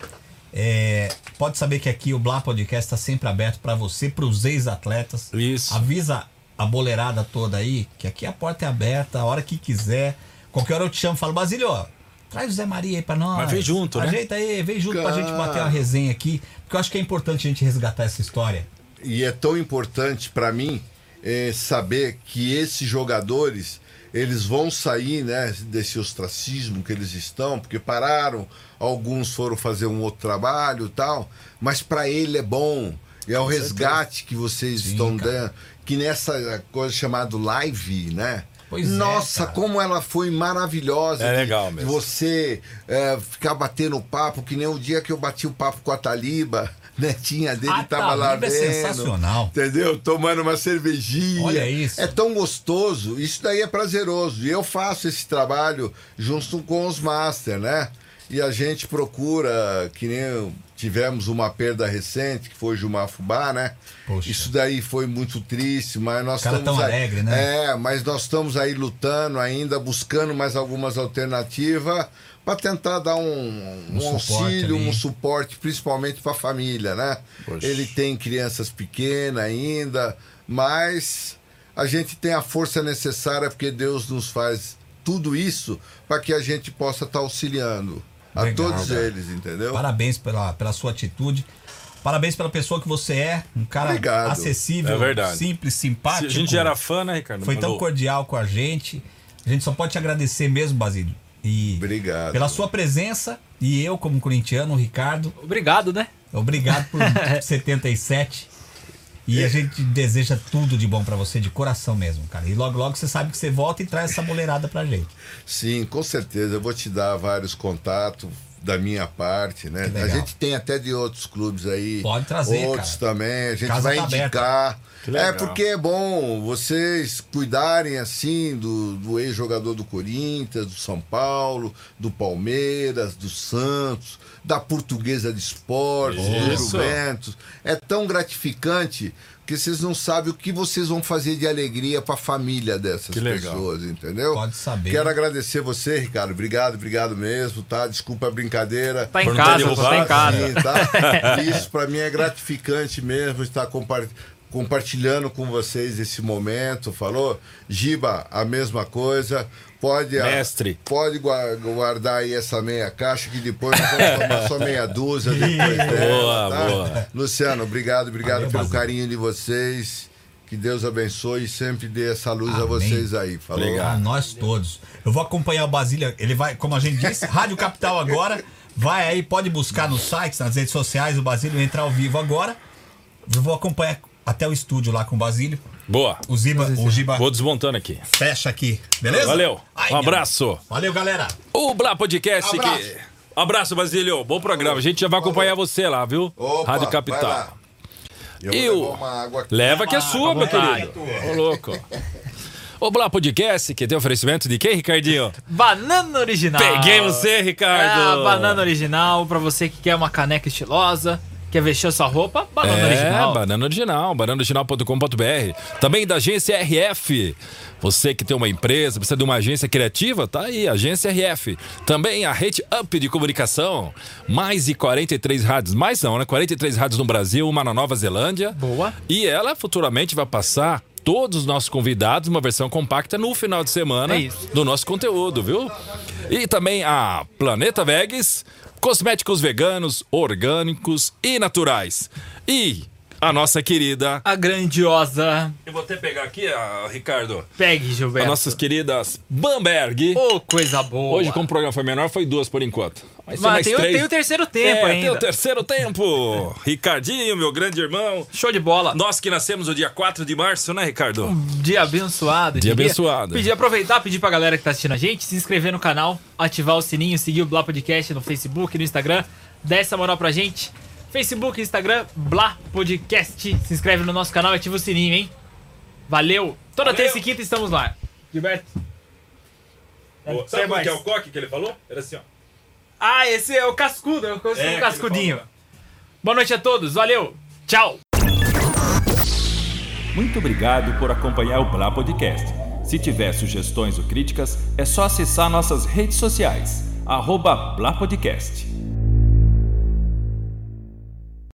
C: é, pode saber que aqui o Blá Podcast tá sempre aberto pra você, pros ex-atletas.
D: Isso.
C: Avisa a boleirada toda aí, que aqui a porta é aberta, a hora que quiser. Qualquer hora eu te chamo e falo, Basílio, ó, traz o Zé Maria aí pra nós.
D: Mas vem junto, né?
C: Ajeita aí, vem junto pra
E: Cara.
C: gente bater uma resenha aqui. Porque eu acho que é importante a gente resgatar essa história.
E: E é tão importante pra mim é, saber que esses jogadores eles vão sair né, desse ostracismo que eles estão, porque pararam, alguns foram fazer um outro trabalho e tal, mas pra ele é bom. E é o resgate que vocês
C: Sim,
E: estão
C: cara.
E: dando, que nessa coisa chamada live, né?
C: Pois é,
E: Nossa,
C: cara.
E: como ela foi maravilhosa.
D: É legal mesmo.
E: você é, ficar batendo papo, que nem o dia que eu bati o papo com a Taliba, netinha dele
C: A
E: tava lá
C: Taliba é sensacional.
E: Entendeu? Tomando uma cervejinha.
C: Olha isso.
E: É tão gostoso. Isso daí é prazeroso. E eu faço esse trabalho junto com os Master, né? E a gente procura, que nem tivemos uma perda recente, que foi o Gilmar Fubá, né?
C: Poxa.
E: Isso daí foi muito triste, mas nós
C: Cara
E: estamos
C: tão
E: aí-
C: alegre, né?
E: É, mas nós estamos aí lutando ainda, buscando mais algumas alternativas para tentar dar um, um,
C: Um
E: auxílio,
C: ali.
E: um suporte, principalmente para a família, né?
D: Poxa.
E: Ele tem crianças pequenas ainda, mas a gente tem a força necessária porque Deus nos faz tudo isso para que a gente possa estar auxiliando a
C: Legal,
E: todos
C: cara.
E: eles, entendeu?
C: Parabéns pela, pela sua atitude. Parabéns pela pessoa que você é. Um cara
E: Obrigado.
C: acessível,
D: É verdade.
C: simples,
D: Se
C: simpático.
D: a gente já era fã, né, Ricardo?
C: Foi tão cordial com a gente. A gente só pode te agradecer mesmo, Basílio. E
E: Obrigado.
C: pela sua presença. E eu, como corintiano, o Ricardo,
B: Obrigado, né?
C: obrigado por 77. E a gente deseja tudo de bom pra você, de coração mesmo, cara. E logo, logo você sabe que você volta e traz essa boleirada pra gente.
E: Sim, com certeza. Eu vou te dar vários contatos da minha parte, né? A gente tem até de outros clubes aí.
C: Pode trazer,
E: Outros
C: cara.
E: também. A gente
C: Casa
E: vai
C: tá aberta.
E: indicar.
D: Legal.
E: É porque é bom vocês cuidarem assim do, do ex-jogador do Corinthians, do São Paulo, do Palmeiras, do Santos, da Portuguesa de Esportes, do. Juventus. É tão gratificante que vocês não sabem o que vocês vão fazer de alegria para a família dessas
D: Que legal.
E: pessoas, entendeu?
C: Pode saber.
E: Quero agradecer você, Ricardo. Obrigado, obrigado mesmo, tá? Desculpa a brincadeira.
B: Tá em casa, tá em casa.
E: Sim, tá? Isso pra mim é gratificante mesmo estar compa- compartilhando com vocês esse momento. Falou? Giba, a mesma coisa. Pode, a-
D: Mestre.
E: pode gua- guardar aí essa meia caixa que depois nós vamos tomar só meia dúzia depois dela.
D: Boa,
E: tá?
D: boa.
E: Luciano, obrigado, obrigado
C: Valeu,
E: pelo
C: Basílio.
E: carinho de vocês. Que Deus abençoe e sempre dê essa luz a
C: Amém.
E: vocês aí. Falou?
D: Obrigado.
C: A nós todos. Eu vou acompanhar o Basílio. Ele vai, como a gente disse, Rádio Capital agora. Vai aí, pode buscar nos sites, nas redes sociais. O Basílio entrar ao vivo agora. Eu vou acompanhar até o estúdio lá com o Basílio.
D: Boa.
C: O Ziba, o Giba
D: Vou desmontando aqui.
C: fecha aqui. Beleza?
D: Valeu.
C: Ai,
D: Um abraço.
C: Valeu, galera.
D: O Blá Podcast
E: Abraço.
D: que. Abraço, Basílio. Bom programa. A gente já vai acompanhar você lá, viu?
E: Opa,
D: Rádio
E: vai
D: Capital.
E: lá. Eu
D: E
E: aqui.
D: Leva que é sua, meu querido. Ô, louco. O Blá Podcast, que tem oferecimento de quem, Ricardinho?
B: Banana original.
D: Peguei você, Ricardo.
B: Ah, banana original pra você que quer uma caneca estilosa. Quer vestir sua roupa? Banana
D: é,
B: original.
D: Banana Original, bananaoriginal.com.br. Também da agência RF. Você que tem uma empresa, precisa de uma agência criativa, tá aí, agência RF. Também a Rede Up de Comunicação. Mais de 43 rádios, mais não, né? 43 rádios no Brasil, uma na Nova Zelândia.
B: Boa.
D: E ela futuramente vai passar todos os nossos convidados uma versão compacta no final de semana
B: É
D: do nosso conteúdo, viu? E também a Planeta Vegas, cosméticos veganos, orgânicos e naturais. E a nossa querida.
B: A grandiosa.
D: Eu vou até pegar aqui, a Ricardo.
B: Pegue,
D: As
B: Gilberto.
D: nossas queridas Bamberg.
B: Ô, coisa boa.
D: Hoje, como o programa foi menor, foi duas por enquanto.
B: Mas
D: mais
B: tem, o-
D: três.
B: tem o terceiro tempo
D: é,
B: ainda.
D: tem o terceiro tempo. Ricardinho, meu grande irmão.
B: Show de bola.
D: Nós que nascemos no dia 4 de março, né, Ricardo?
B: Dia abençoado.
D: Dia abençoado.
B: Pedir, aproveitar, pedir pra galera que tá assistindo a gente, se inscrever no canal, ativar o sininho, seguir o Blá Podcast no Facebook, no Instagram. Dá essa moral pra gente. Facebook, Instagram, Blá Podcast. Se inscreve no nosso canal e ativa o sininho, hein? Valeu. Toda
D: Valeu.
B: terça e quinta estamos lá. Gilberto. Sabe qual que é o
D: coque que ele falou? Era assim, ó.
B: Ah, esse é o cascudo, é o
D: É, ele
B: cascudinho. Boa noite a todos, valeu. Tchau.
A: Muito obrigado por acompanhar o Blá Podcast. Se tiver sugestões ou críticas, é só acessar nossas redes sociais, arroba Blá Podcast.